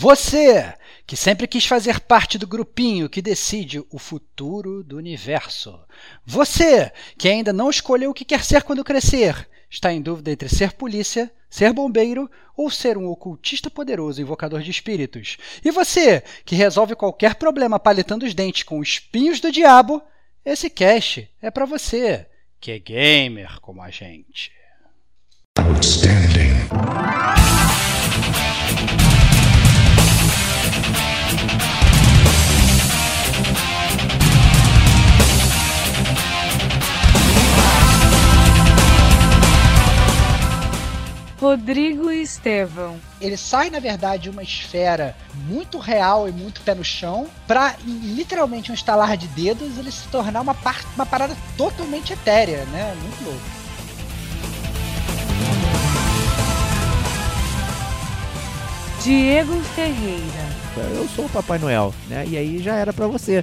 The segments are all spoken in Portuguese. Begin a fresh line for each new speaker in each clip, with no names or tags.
Você que sempre quis fazer parte do grupinho que decide o futuro do universo. Você que ainda não escolheu o que quer ser quando crescer. Está em dúvida entre ser polícia, ser bombeiro ou ser um ocultista poderoso invocador de espíritos. E você que resolve qualquer problema palitando os dentes com espinhos do diabo. Esse cast é para você que é gamer como a gente. Outstanding.
Rodrigo Estevão.
Ele sai, na verdade, de uma esfera muito real e muito pé no chão, para literalmente um estalar de dedos ele se tornar uma, par uma parada totalmente etérea, né? Muito louco.
Diego Ferreira.
Eu sou o Papai Noel, né? E aí já era para você.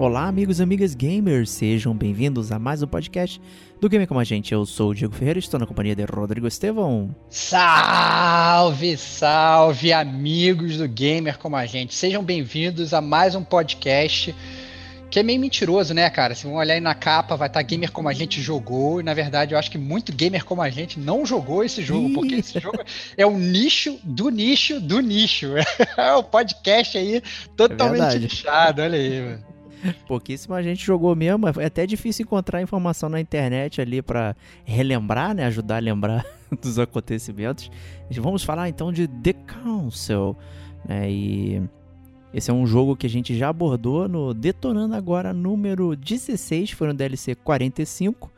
Olá, amigos e amigas gamers, sejam bem-vindos a mais um podcast do Gamer Como a Gente. Eu sou o Diego Ferreira e estou na companhia de Rodrigo Estevão.
Salve, salve, amigos do Gamer Como a Gente. Sejam bem-vindos a mais um podcast que é meio mentiroso, né, cara? Se vão olhar aí na capa, vai estar tá gamer como a gente jogou, e na verdade eu acho que muito gamer como a gente não jogou esse jogo, porque esse jogo é o nicho do nicho do nicho. É o podcast aí totalmente é nichado, olha aí, mano.
Pouquíssima gente jogou mesmo. É até difícil encontrar informação na internet ali para relembrar, né? Ajudar a lembrar dos acontecimentos. Vamos falar então de The Council. Né? E esse é um jogo que a gente já abordou no Detonando Agora número 16, foi no DLC 45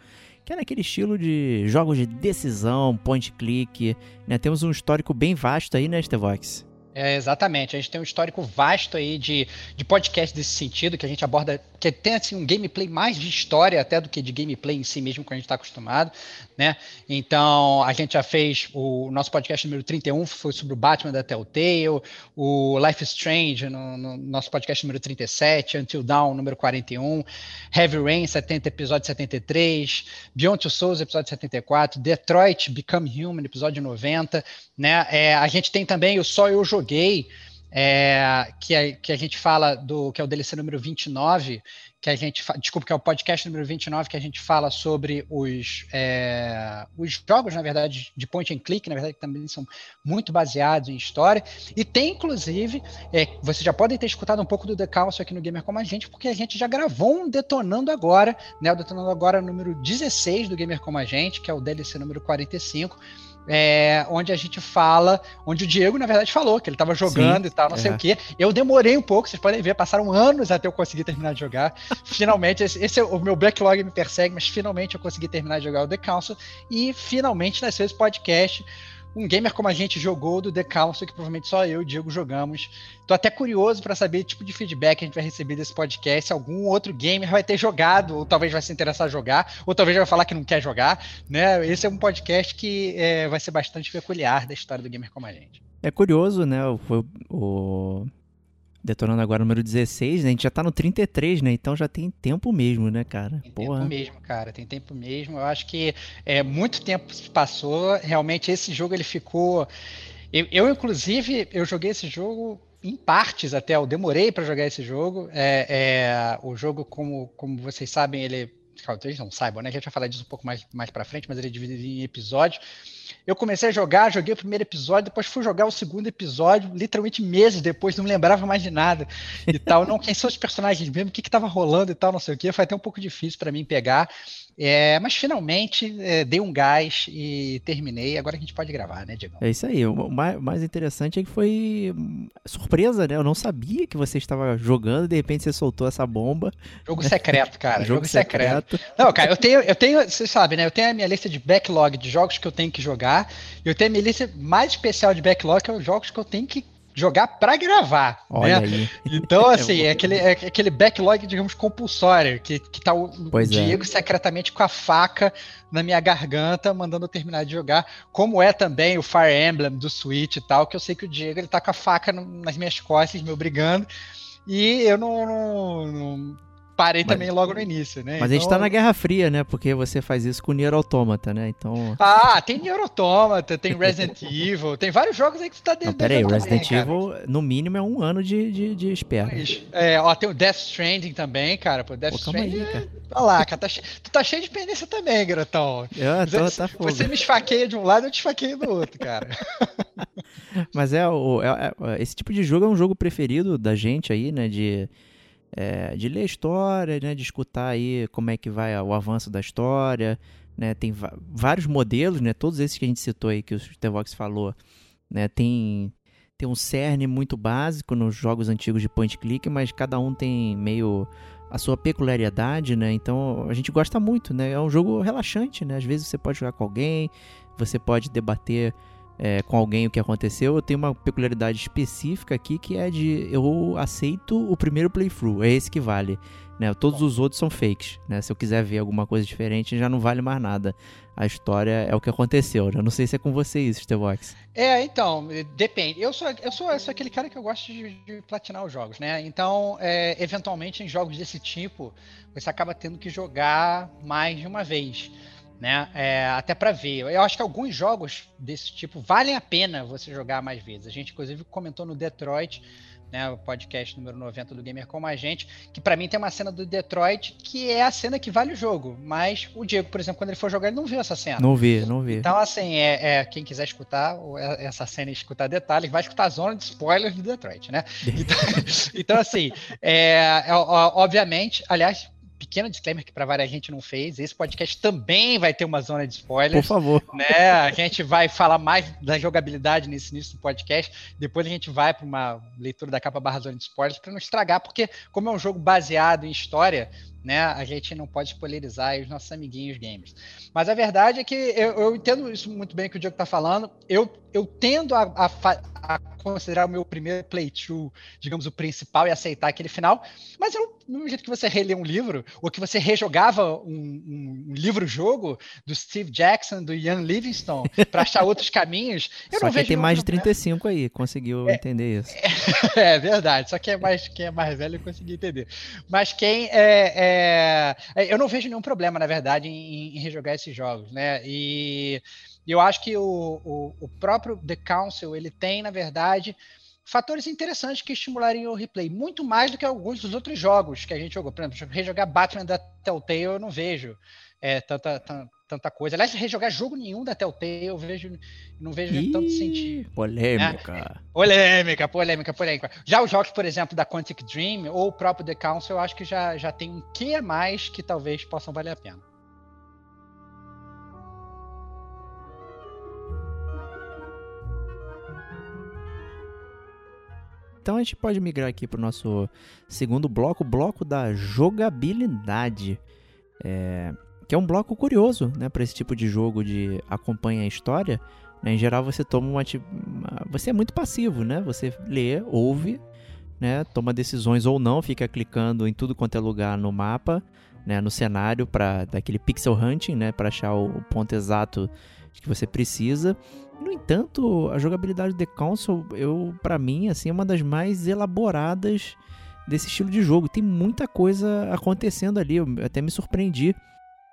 que é naquele estilo de jogos de decisão, point click, né? Temos um histórico bem vasto aí, né, Stevox?
É, exatamente. A gente tem um histórico vasto aí de, de podcast desse sentido, que a gente aborda, que tem assim, um gameplay mais de história até do que de gameplay em si mesmo, que a gente está acostumado, né? Então, a gente já fez o nosso podcast número 31, foi sobre o Batman da Telltale, o Life is Strange, no, no nosso podcast número 37, Until Dawn, número 41, Heavy Rain, 70, episódio 73, Beyond Two Souls, episódio 74, Detroit Become Human, episódio 90, né? É, a gente tem também o Só Eu Joguei, é, que, a, que a gente fala do que é o DLC número 29, que a gente desculpa, que é o podcast número 29, que a gente fala sobre os, é, os jogos, na verdade, de point and click, na verdade, que também são muito baseados em história. E tem, inclusive, é, vocês já podem ter escutado um pouco do Council aqui no Gamer Como a Gente, porque a gente já gravou um Detonando Agora, né? O Detonando Agora número 16 do Gamer Como a Gente, que é o DLC número 45 é, onde a gente fala, onde o Diego, na verdade, falou que ele estava jogando Sim, e tal, não é. sei o quê. Eu demorei um pouco, vocês podem ver, passaram anos até eu conseguir terminar de jogar. finalmente, esse, esse, é o meu backlog me persegue, mas finalmente eu consegui terminar de jogar o The Council e finalmente nasceu esse podcast um gamer como a gente jogou do The Council, que provavelmente só eu e o Diego jogamos. Tô até curioso para saber o tipo de feedback que a gente vai receber desse podcast. Se algum outro gamer vai ter jogado, ou talvez vai se interessar a jogar, ou talvez vai falar que não quer jogar. Né? Esse é um podcast que é, vai ser bastante peculiar da história do gamer como a gente.
É curioso, né? Foi o, Detonando agora o número 16, né? A gente já tá no 33, né? Então já tem tempo mesmo, né, cara?
Tem Porra. tempo mesmo, cara. Tem tempo mesmo. Eu acho que é, muito tempo se passou. Realmente esse jogo ele ficou. Eu, eu, inclusive, eu joguei esse jogo em partes até. Eu demorei para jogar esse jogo. É, é, o jogo, como, como vocês sabem, ele. Talvez não saibam, né? A gente vai falar disso um pouco mais, mais para frente, mas ele é dividido em episódios. Eu comecei a jogar, joguei o primeiro episódio, depois fui jogar o segundo episódio, literalmente meses depois, não lembrava mais de nada e tal. Não, quem são os personagens mesmo, o que estava rolando e tal, não sei o que. Foi até um pouco difícil para mim pegar. É, mas finalmente é, dei um gás e terminei. Agora a gente pode gravar, né, Diego?
É isso aí. O mais interessante é que foi surpresa, né? Eu não sabia que você estava jogando e de repente você soltou essa bomba.
Jogo secreto, cara. jogo, jogo secreto. secreto. Não, cara, eu tenho, eu tenho, você sabe, né? Eu tenho a minha lista de backlog de jogos que eu tenho que jogar. E eu tenho a minha lista mais especial de backlog, que é os jogos que eu tenho que jogar para gravar.
Olha
né?
aí.
Então, assim, é aquele, é aquele backlog, digamos, compulsório, que, que tá o,
Pois é.
Diego secretamente com a faca na minha garganta, mandando eu terminar de jogar, como é também o Fire Emblem do Switch e tal, que eu sei que o Diego ele tá com a faca no- nas minhas costas, me obrigando, e eu não, não- não parei
Mas-
também logo no início, né?
Mas a gente
Então-
tá na Guerra Fria, né? Porque você faz isso com o Nier Automata, né? Então.
Ah, tem Nier Automata, tem Resident Evil, tem vários jogos aí que você tá
Não, pera aí,
devendo
Resident
também, cara.
Evil, no mínimo, é um ano de, de, de espera.
Mas, É, ó, tem o Death Stranding também, cara. Pô, Death
Pô, calma aí,
Stranding.
cara.
Olha lá, cara, tá che... tu tá cheio de pendência também, garotão.
Eu tô,
Você,
tá fogo.
você me esfaqueia de um lado, eu te esfaqueio do outro, cara.
Mas é, o, é- é- esse tipo de jogo é um jogo preferido da gente aí, né? De, é, de ler história, né? De escutar aí como é que vai o avanço da história, né? Tem vários modelos, né? Todos esses que a gente citou aí, que o Stevox falou, né? Tem, tem um cerne muito básico nos jogos antigos de point click, mas cada um tem meio a sua peculiaridade, né? Então a gente gosta muito, né? É um jogo relaxante, né? Às vezes você pode jogar com alguém, você pode debater é, com alguém o que aconteceu. Eu tenho uma peculiaridade específica aqui que é de eu aceito o primeiro playthrough, é esse que vale. Né? Todos os outros são fakes. Né? Se eu quiser ver alguma coisa diferente, já não vale mais nada. A história é o que aconteceu. né? Eu não sei se é com você isso, Stevox.
É, então, depende. Eu sou, eu sou, eu sou aquele cara que eu gosto de, de platinar os jogos, né? Então, é, eventualmente, em jogos desse tipo, você acaba tendo que jogar mais de uma vez. Né? É, até para ver. Eu acho que alguns jogos desse tipo valem a pena você jogar mais vezes. A gente, inclusive, comentou no Detroit, né, o podcast número 90 do Gamer Como a Gente, que para mim tem uma cena do Detroit que é a cena que vale o jogo. Mas o Diego, por exemplo, quando ele for jogar, ele não viu essa cena.
Não vi, não vi.
Então, assim, é, é, quem quiser escutar é- essa cena e escutar detalhes, vai escutar a zona de spoilers do Detroit, né? Então, então, assim, é, é, obviamente, aliás, pequeno disclaimer que para várias gente não fez, esse podcast também vai ter uma zona de
Por
spoilers,
favor.
né? A gente vai falar mais da jogabilidade nesse início do podcast, depois a gente vai para uma leitura da capa barra zona de spoilers para não estragar, porque como é um jogo baseado em história, né, a gente não pode spoilerizar os nossos amiguinhos gamers. Mas a verdade é que eu, eu entendo isso muito bem que o Diego está falando. Eu, eu tendo a, a a considerar o meu primeiro playthrough, digamos, o principal e aceitar aquele final. Mas eu, do mesmo jeito que você relê um livro, ou que você rejogava um, um- livro-jogo do Steve Jackson, do Ian Livingstone, para achar outros caminhos, eu
Só
não
que
vejo
tem mais de
problema.
35 aí, conseguiu entender isso.
É verdade, só quem é mais, quem é mais velho eu consegui entender. Mas quem é, é- é, Eu não vejo nenhum problema, na verdade, em, em rejogar esses jogos, né? E eu acho que o, o, o próprio The Council ele tem, na verdade, fatores interessantes que estimulariam o replay, muito mais do que alguns dos outros jogos que a gente jogou. Por exemplo, rejogar Batman da Telltale eu não vejo é, tanta, tan- tanta coisa. Aliás, rejogar jogo nenhum da Telltale eu vejo, não vejo tanto
Ih,
sentido.
polêmica.
Polêmica, polêmica, polêmica. Já os jogos, por exemplo, da Quantic Dream ou o próprio The Council, eu acho que já, já tem um que a mais que talvez possam valer a pena.
Então a gente pode migrar aqui para o nosso segundo bloco, o bloco da jogabilidade. É, que é um bloco curioso, né, para esse tipo de jogo de acompanha a história. né? Em geral você toma uma, uma- você é muito passivo, né? Você lê, ouve, né, toma decisões ou não, fica clicando em tudo quanto é lugar no mapa, né, no cenário para daquele pixel hunting, né, para achar o, o ponto exato que você precisa. No entanto, a jogabilidade de Council, eu, para mim, assim, é uma das mais elaboradas desse estilo de jogo. Tem muita coisa acontecendo ali, eu até me surpreendi,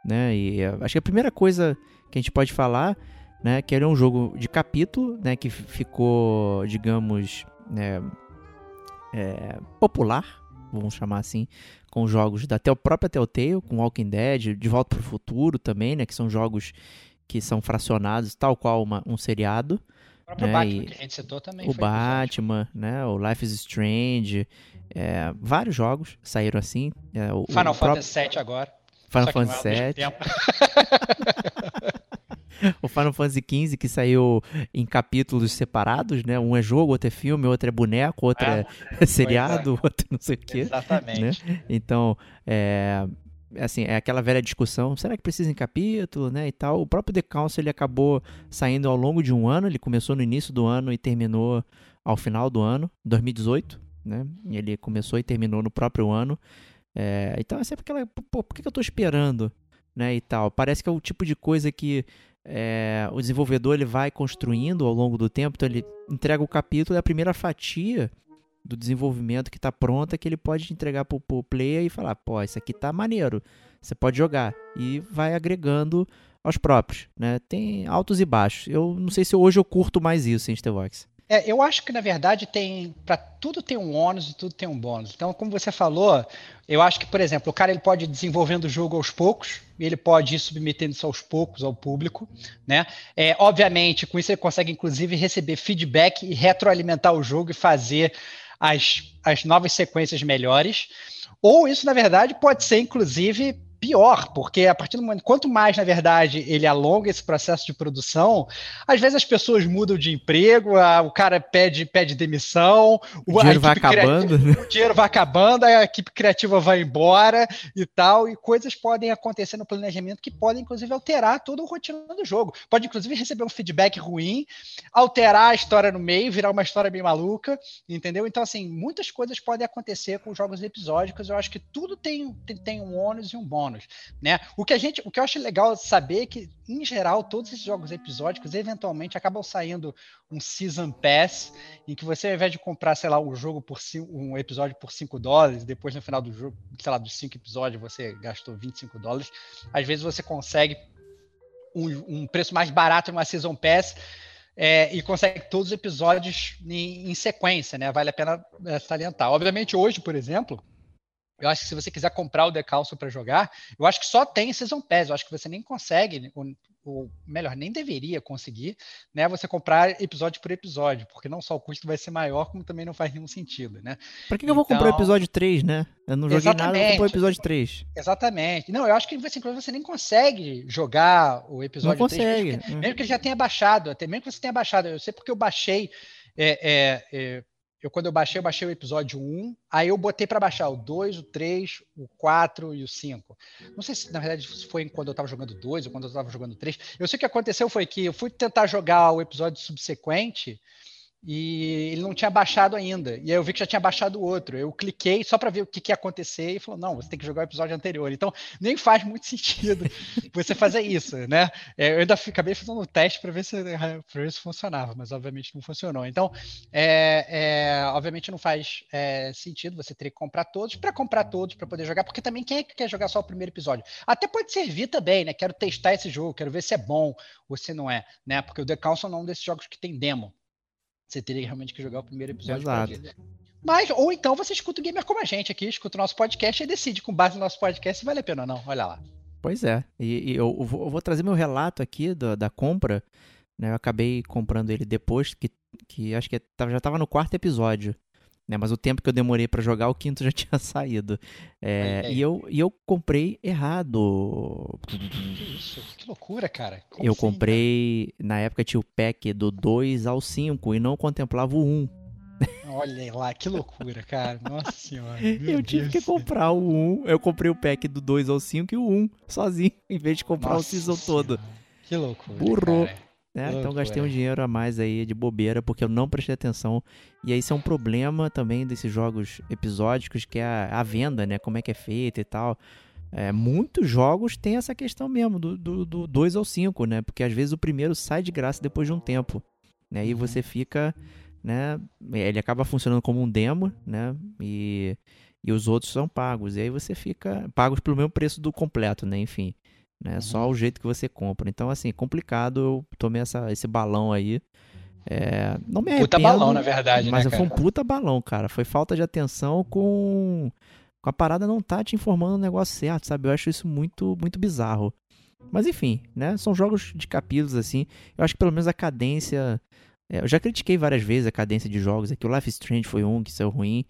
né? E eh, acho que a primeira coisa que a gente pode falar, né, que ele é um jogo de capítulo, né, que ficou, digamos, né, é, popular, vamos chamar assim, com jogos da tel- própria Telltale, com Walking Dead, De Volta para o Futuro também, né, que são jogos que são fracionados, tal qual uma- um seriado.
O próprio
É,
Batman
e
que a gente citou também.
o. Batman, né, o Life is Strange, é, vários jogos saíram assim. é, o,
Final
o próprio
Fantasy VII agora.
Final
é
Fantasy VII, o Final Fantasy XV que saiu em capítulos separados, né? Um é jogo, outro é filme, outro é boneco, outro
É,
é seriado, outro não sei o quê.
Exatamente.
Então, é, assim, é aquela velha discussão, será que precisa em capítulo, né, e tal. O próprio The Council, ele acabou saindo ao longo de um ano, ele começou no início do ano e terminou ao final do ano, 2018, né? Ele começou e terminou no próprio ano. É, então é sempre aquela, pô, por que eu tô esperando, né, e tal. Parece que é o tipo de coisa que é, o desenvolvedor ele vai construindo ao longo do tempo, então ele entrega o capítulo e a primeira fatia do desenvolvimento que está pronta que ele pode entregar para o player e falar, pô, isso aqui tá maneiro, você pode jogar e vai agregando aos próprios, né? Tem altos e baixos. Eu não sei se hoje eu curto mais isso em Stevox.
É, eu acho que na verdade tem para tudo tem um ônus e tudo tem um bônus. Então, como você falou, eu acho que, por exemplo, o cara ele pode ir desenvolvendo o jogo aos poucos, e ele pode ir submetendo isso aos poucos ao público, né? É, obviamente, com isso ele consegue inclusive receber feedback e retroalimentar o jogo e fazer as, as novas sequências melhores. Ou isso, na verdade, pode ser inclusive pior, porque a partir do momento, quanto mais, na verdade, ele alonga esse processo de produção, às vezes as pessoas mudam de emprego, a, o cara pede, pede demissão,
o, o dinheiro vai acabando,
né? o dinheiro vai acabando, a equipe criativa vai embora e tal, e coisas podem acontecer no planejamento que podem, inclusive, alterar toda a rotina do jogo. Pode, inclusive, receber um feedback ruim, alterar a história no meio, virar uma história bem maluca, entendeu? Então, assim, muitas coisas podem acontecer com jogos episódicos, eu acho que tudo tem, tem, tem um ônus e um bônus bônus, né? O que a gente, o que eu acho legal saber é que em geral todos esses jogos episódicos eventualmente acabam saindo um season pass em que você ao invés de comprar, sei lá, um jogo por um episódio por 5 dólares, depois no final do jogo, sei lá, dos cinco episódios você gastou 25 dólares, às vezes você consegue um, um preço mais barato numa season pass é, e consegue todos os episódios em, em, sequência, né? Vale a pena é, salientar. Obviamente, hoje, por exemplo, eu acho que se você quiser comprar o Decalço para jogar, eu acho que só tem Season Pass. Eu acho que você nem consegue, ou, ou, melhor, nem deveria conseguir, né? Você comprar episódio por episódio, porque não só o custo vai ser maior, como também não faz nenhum sentido, né?
Para que, que, eu vou comprar o então episódio 3, né? Eu não joguei nada, eu vou o episódio 3.
Exatamente. Não, eu acho que você, você nem consegue jogar o episódio
não consegue.
3, mesmo, mesmo que ele já tenha baixado, até mesmo que você tenha baixado. Eu sei porque eu baixei. É, é, é, eu quando eu baixei, eu baixei o episódio 1, aí eu botei para baixar o 2, o 3, o 4 e o 5. Não sei se na verdade foi quando eu estava jogando 2 ou quando eu estava jogando 3. Eu sei o que aconteceu foi que eu fui tentar jogar o episódio subsequente e ele não tinha baixado ainda. E aí eu vi que já tinha baixado o outro. Eu cliquei só para ver o que, que ia acontecer e falou: não, você tem que jogar o episódio anterior. Então nem faz muito sentido você fazer isso, né? É, eu ainda acabei fazendo um teste para ver, se, ver se funcionava, mas obviamente não funcionou. Então, é, é, obviamente não faz é, sentido você ter que comprar todos para comprar todos para poder jogar, porque também quem é que quer jogar só o primeiro episódio? Até pode servir também, né? Quero testar esse jogo, quero ver se é bom ou se não é, né? Porque o The Council é um desses jogos que tem demo. Você teria realmente que jogar o primeiro episódio.
Exato.
Mas, ou então você escuta o gamer como a gente aqui, escuta o nosso podcast e decide com base no nosso podcast se vale a pena ou não. Olha lá.
Pois é. E, e eu, eu, vou, eu, vou, trazer meu relato aqui da, da compra. Né? Eu acabei comprando ele depois, que, que acho que já estava no quarto episódio. Né? Mas o tempo que eu demorei para jogar, o quinto já tinha saído. É, e, eu, e eu comprei errado.
Que isso? Que loucura, cara.
Como eu assim, comprei. Cara? Na época tinha o pack do 2 ao 5 e não contemplava o 1.
Olha lá, que loucura, cara. Nossa senhora.
eu tive Deus que comprar o 1. Eu comprei o pack do 2 ao 5 e o 1 sozinho, em vez de comprar Nossa o season senhora. todo.
Que loucura.
Burro. Cara. Né? Então gastei um dinheiro a mais aí de bobeira porque eu não prestei atenção. E aí isso é um problema também desses jogos episódicos, que é a, a venda, né? Como é que é feita e tal. É, muitos jogos têm essa questão mesmo, do 2 ao 5, né? Porque às vezes o primeiro sai de graça depois de um tempo. Né? E você fica. Né? Ele acaba funcionando como um demo, né? E, e os outros são pagos. E aí você fica. pagos pelo mesmo preço do completo, né? Enfim né? Uhum. Só o jeito que você compra. Então, assim, complicado. Eu tomei essa, esse balão aí. É, não me arrependo,
Puta balão, na verdade,
Mas
né,
foi um puta balão, cara. Foi falta de atenção com, com a parada não tá te informando o negócio certo, sabe? Eu acho isso muito, muito bizarro. Mas enfim, né? São jogos de capítulos, assim. Eu acho que pelo menos a cadência. É, eu já critiquei várias vezes a cadência de jogos aqui. O Life Strange foi um que saiu ruim.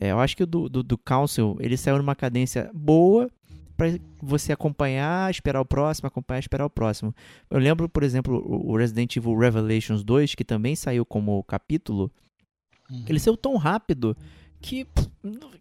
É, eu acho que o do, do, do Council ele saiu numa cadência boa, para você acompanhar, esperar o próximo, acompanhar, esperar o próximo. Eu lembro, por exemplo, o Resident Evil Revelations 2, que também saiu como capítulo, uhum. ele saiu tão rápido que pff,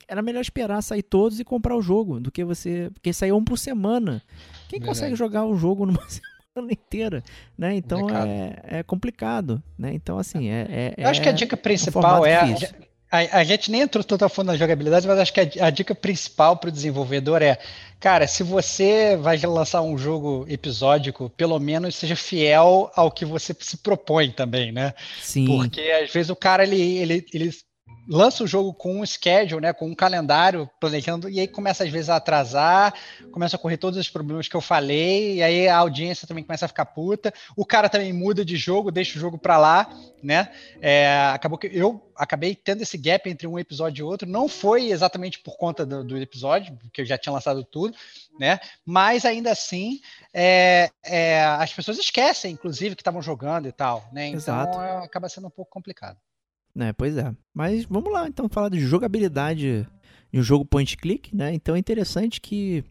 era melhor esperar sair todos e comprar o jogo do que você. Porque saiu um por semana. Quem Verdade. consegue jogar o jogo numa semana? inteira, né? Então é, é complicado, né? Então assim, é, é
Eu acho que a
é
dica
um
principal
formato
é.
difícil.
A, a gente nem entrou tanto a fundo na jogabilidade, mas acho que a, a dica principal para o desenvolvedor é, cara, se você vai lançar um jogo episódico, pelo menos seja fiel ao que você se propõe também, né?
Sim,
Porque às vezes o cara ele, ele, ele lança o jogo com um schedule, né, com um calendário planejando, e aí começa às vezes a atrasar, começa a correr todos os problemas que eu falei, e aí a audiência também começa a ficar puta, o cara também muda de jogo, deixa o jogo pra lá, né? É, acabou que eu acabei tendo esse gap entre um episódio e outro, não foi exatamente por conta do, do episódio, porque eu já tinha lançado tudo, né? Mas ainda assim, é, é, as pessoas esquecem, inclusive, que estavam jogando e tal, né? Então
Exato.
é, acaba sendo um pouco complicado.
Né? Pois é. Mas vamos lá, então, falar de jogabilidade de um jogo point click, né? Então é interessante que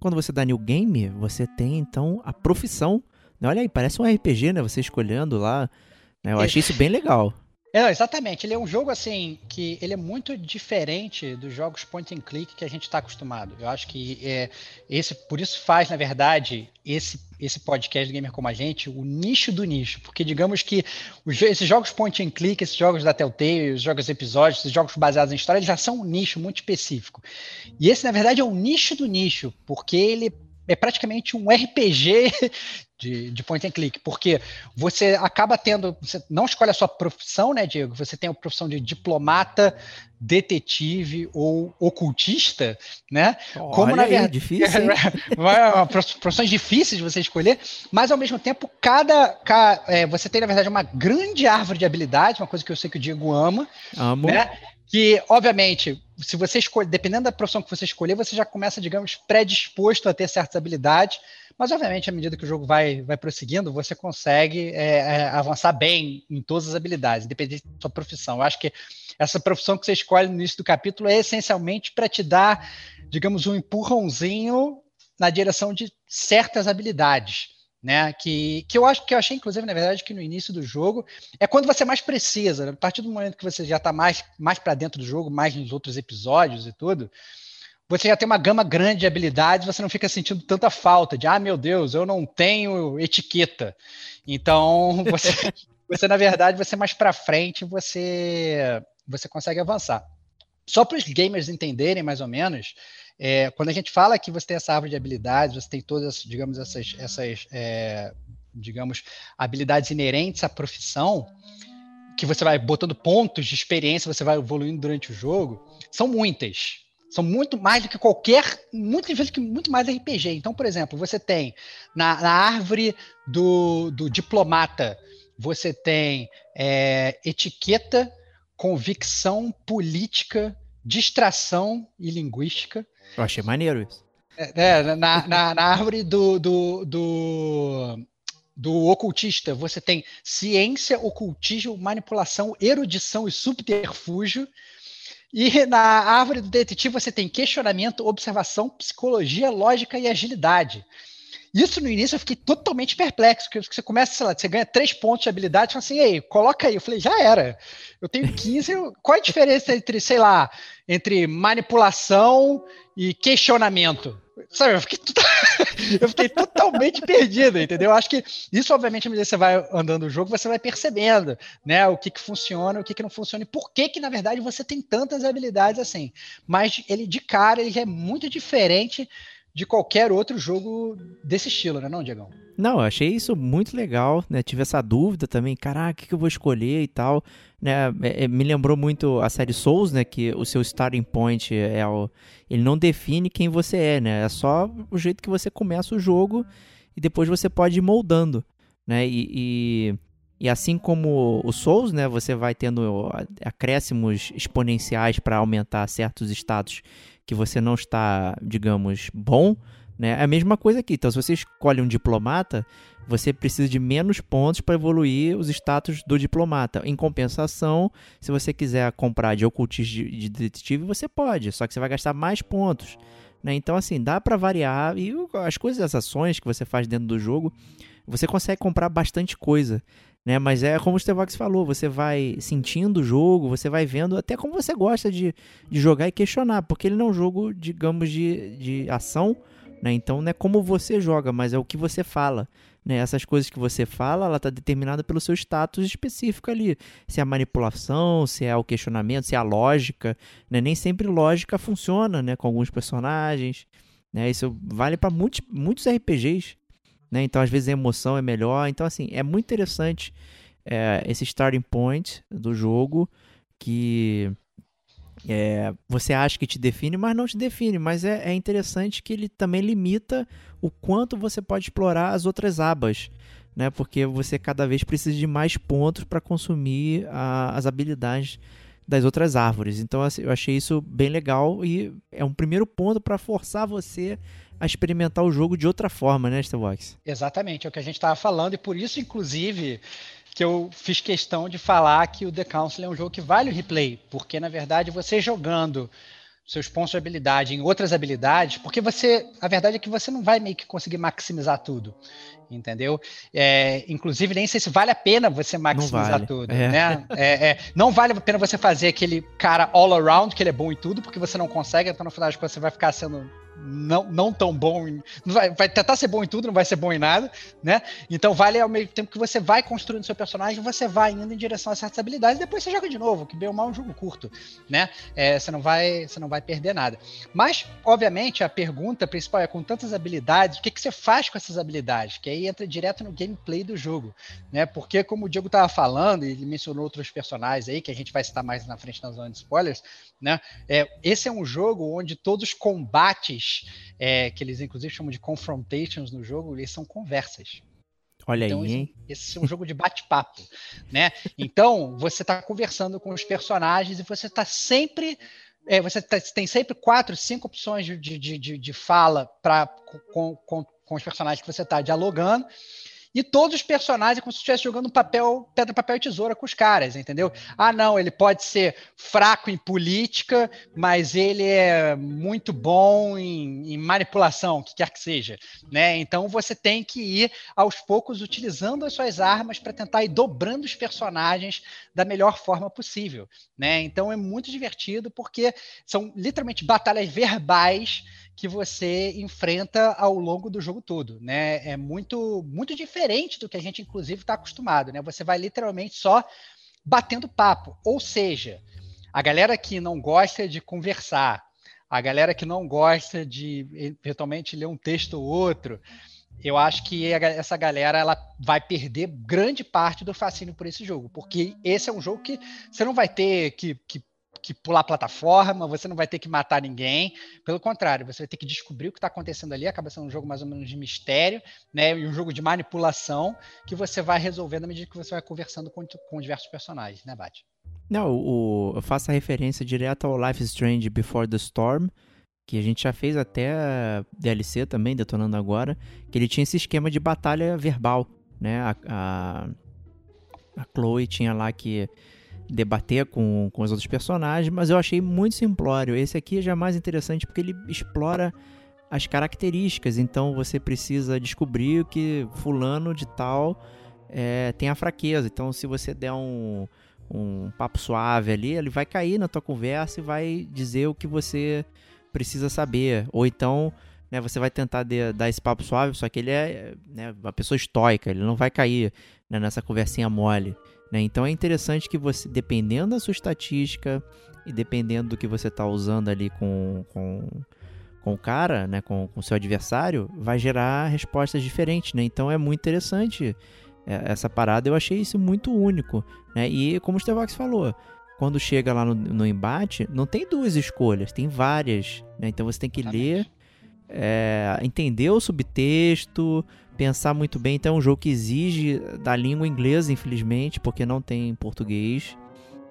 quando você dá new game, você tem então a profissão. né? Olha aí, parece um RPG, né? Você escolhendo lá. né? Eu achei isso bem legal.
É, exatamente. Ele é um jogo assim que ele é muito diferente dos jogos point and click que a gente está acostumado. Eu acho que é, esse, por isso faz, na verdade, esse, esse podcast do Gamer Como a Gente o nicho do nicho. Porque digamos que os esses jogos point and click, esses jogos da Telltale, os jogos episódios, esses jogos baseados em história, eles já são um nicho muito específico. E esse, na verdade, é um nicho do nicho, porque ele é praticamente um RPG de, de point and click, porque você acaba tendo, você não escolhe a sua profissão, né, Diego? Você tem a profissão de diplomata, detetive ou ocultista, né? Como
Olha
na
aí,
verdade-
difícil,
profissões difíceis de você escolher, mas ao mesmo tempo, cada, ca- é, você tem, na verdade, uma grande árvore de habilidades, uma coisa que eu sei que o Diego ama,
Amo.
né? Que, obviamente, se você escolher, dependendo da profissão que você escolher, você já começa, digamos, predisposto a ter certas habilidades. Mas, obviamente, à medida que o jogo vai, vai prosseguindo, você consegue é, é, avançar bem em todas as habilidades, independente da sua profissão. Eu acho que essa profissão que você escolhe no início do capítulo é essencialmente para te dar, digamos, um empurrãozinho na direção de certas habilidades. Né, que, que eu acho que eu achei, inclusive, na verdade, que no início do jogo é quando você mais precisa. né? A partir do momento que você já está mais, mais para dentro do jogo, mais nos outros episódios e tudo, você já tem uma gama grande de habilidades, você não fica sentindo tanta falta de, ah, meu Deus, eu não tenho etiqueta. Então, você, você na verdade, você mais para frente, você, você consegue avançar. Só para os gamers entenderem mais ou menos, é, quando a gente fala que você tem essa árvore de habilidades, você tem todas, digamos, essas, essas é, digamos, habilidades inerentes à profissão, que você vai botando pontos de experiência, você vai evoluindo durante o jogo, são muitas. São muito mais do que qualquer, muitas vezes que muito mais RPG. Então, por exemplo, você tem na, na árvore do, do diplomata, você tem é, etiqueta, convicção política, distração e linguística.
Eu achei maneiro isso.
É, na, na, na árvore do, do, do, do ocultista, você tem ciência, ocultismo, manipulação, erudição e subterfúgio. E na árvore do detetive você tem questionamento, observação, psicologia, lógica e agilidade. Isso no início eu fiquei totalmente perplexo, porque você começa, sei lá, você ganha três pontos de habilidade, fala assim, ei, coloca aí. Eu falei, já era. Eu tenho 15, eu- qual a diferença entre, sei lá, entre manipulação e questionamento? Sabe, eu fiquei, eu fiquei totalmente perdido, entendeu? Eu acho que isso, obviamente, medida que você vai andando o jogo, você vai percebendo, né, o que que funciona, o que que não funciona, e por que que, na verdade, você tem tantas habilidades assim. Mas ele, de cara, ele é muito diferente de qualquer outro jogo desse estilo, né, não, Diegão?
Não, eu achei isso muito legal, né? Tive essa dúvida também, caraca, o que eu vou escolher e tal, né? É, é, me lembrou muito a série Souls, né? Que o seu starting point é o... Ele não define quem você é, né? É só o jeito que você começa o jogo e depois você pode ir moldando, né? E, e, e assim como o Souls, né? Você vai tendo acréscimos exponenciais para aumentar certos status que você não está, digamos, bom, né? É a mesma coisa aqui. Então, se você escolhe um diplomata, você precisa de menos pontos para evoluir os status do diplomata. Em compensação, se você quiser comprar de ocultista de, de detetive, você pode, só que você vai gastar mais pontos. Né? Então, assim, dá para variar. E as coisas, as ações que você faz dentro do jogo, você consegue comprar bastante coisa. Né? Mas é como o Stevox falou, você vai sentindo o jogo, você vai vendo até como você gosta de, de jogar e questionar, porque ele não é um jogo, digamos, de, de ação Né? Então não é como você joga, mas é o que você fala. Né? Essas coisas que você fala, ela está determinada pelo seu status específico ali. Se é a manipulação, se é o questionamento, se é a lógica. Né? Nem sempre lógica funciona né? com alguns personagens. Né? Isso vale para muitos, muitos RPGs. Né? Então, às vezes, a emoção é melhor. Então, assim, é muito interessante é, esse starting point do jogo que é, você acha que te define, mas não te define. Mas é, é, interessante que ele também limita o quanto você pode explorar as outras abas, né? Porque você cada vez precisa de mais pontos para consumir a, as habilidades das outras árvores. Então assim, eu achei isso bem legal e é um primeiro ponto para forçar você a experimentar o jogo de outra forma, né, Starbox?
Exatamente, é o que a gente estava falando e por isso, inclusive, que eu fiz questão de falar que o The Council é um jogo que vale o replay, porque na verdade você jogando seus pontos de habilidade em outras habilidades, porque você, a verdade é que você não vai meio que conseguir maximizar tudo, entendeu? É, inclusive nem sei se vale a pena você maximizar vale. tudo, é. né? É, é, não vale a pena você fazer aquele cara all around que ele é bom em tudo, porque você não consegue, então no final das contas você vai ficar sendo não, não tão bom, vai, vai tentar ser bom em tudo, não vai ser bom em nada, né? Então vale ao mesmo tempo que você vai construindo seu personagem, você vai indo em direção a certas habilidades, depois você joga de novo, que bem ou mal é um jogo curto, né? É, você não vai, você não vai perder nada. Mas, obviamente, a pergunta principal é com tantas habilidades, o que, que você faz com essas habilidades? Que aí entra direto no gameplay do jogo, né? Porque como o Diego estava falando, e ele mencionou outros personagens aí que a gente vai citar mais na frente na zona de spoilers, né? É, esse é um jogo onde todos os combates, é, que eles inclusive chamam de confrontations no jogo, eles são conversas.
Olha
então,
aí, hein?
Esse, é um jogo de bate-papo, né? Então, você está conversando com os personagens e você está sempre é, você tá, tem sempre quatro, cinco opções de, de, de, de fala para com, com, com, os personagens que você está dialogando. E todos os personagens como se estivesse jogando papel, pedra, papel e tesoura com os caras, entendeu? Ah, não, ele pode ser fraco em política, mas ele é muito bom em, em manipulação, o que quer que seja. Né? Então você tem que ir aos poucos utilizando as suas armas para tentar ir dobrando os personagens da melhor forma possível. Né? Então é muito divertido porque são literalmente batalhas verbais que você enfrenta ao longo do jogo todo, né? É muito muito diferente do que a gente inclusive está acostumado, né? Você vai literalmente só batendo papo, ou seja, a galera que não gosta de conversar, a galera que não gosta de eventualmente ler um texto ou outro, eu acho que essa galera ela vai perder grande parte do fascínio por esse jogo, porque esse é um jogo que você não vai ter que, que que pular plataforma, você não vai ter que matar ninguém. Pelo contrário, você vai ter que descobrir o que está acontecendo ali. Acaba sendo um jogo mais ou menos de mistério, né? E um jogo de manipulação que você vai resolvendo à medida que você vai conversando com, com diversos personagens, né, Bate?
Não, o, eu faço a referência direta ao Life is Strange Before the Storm, que a gente já fez até DLC também, detonando agora, que ele tinha esse esquema de batalha verbal, né? A, a, a Chloe tinha lá que debater com, com os outros personagens, mas eu achei muito simplório. Esse aqui é já mais interessante porque ele explora as características, então você precisa descobrir que fulano de tal é, tem a fraqueza. Então, se você der um, um papo suave ali, ele vai cair na tua conversa e vai dizer o que você precisa saber. Ou então, né, você vai tentar de, dar esse papo suave, só que ele é né, uma pessoa estoica, ele não vai cair né, nessa conversinha mole. Né? Então é interessante que você, dependendo da sua estatística e dependendo do que você está usando ali com, com, com o cara, né? com o seu adversário, vai gerar respostas diferentes. Né? Então é muito interessante é, essa parada. Eu achei isso muito único. Né? E como o Stevox falou, quando chega lá no, no, embate, não tem duas escolhas, tem várias. Né? Então você tem que Exatamente. ler, é, entender o subtexto, pensar muito bem. Então é um jogo que exige da língua inglesa, infelizmente, porque não tem português.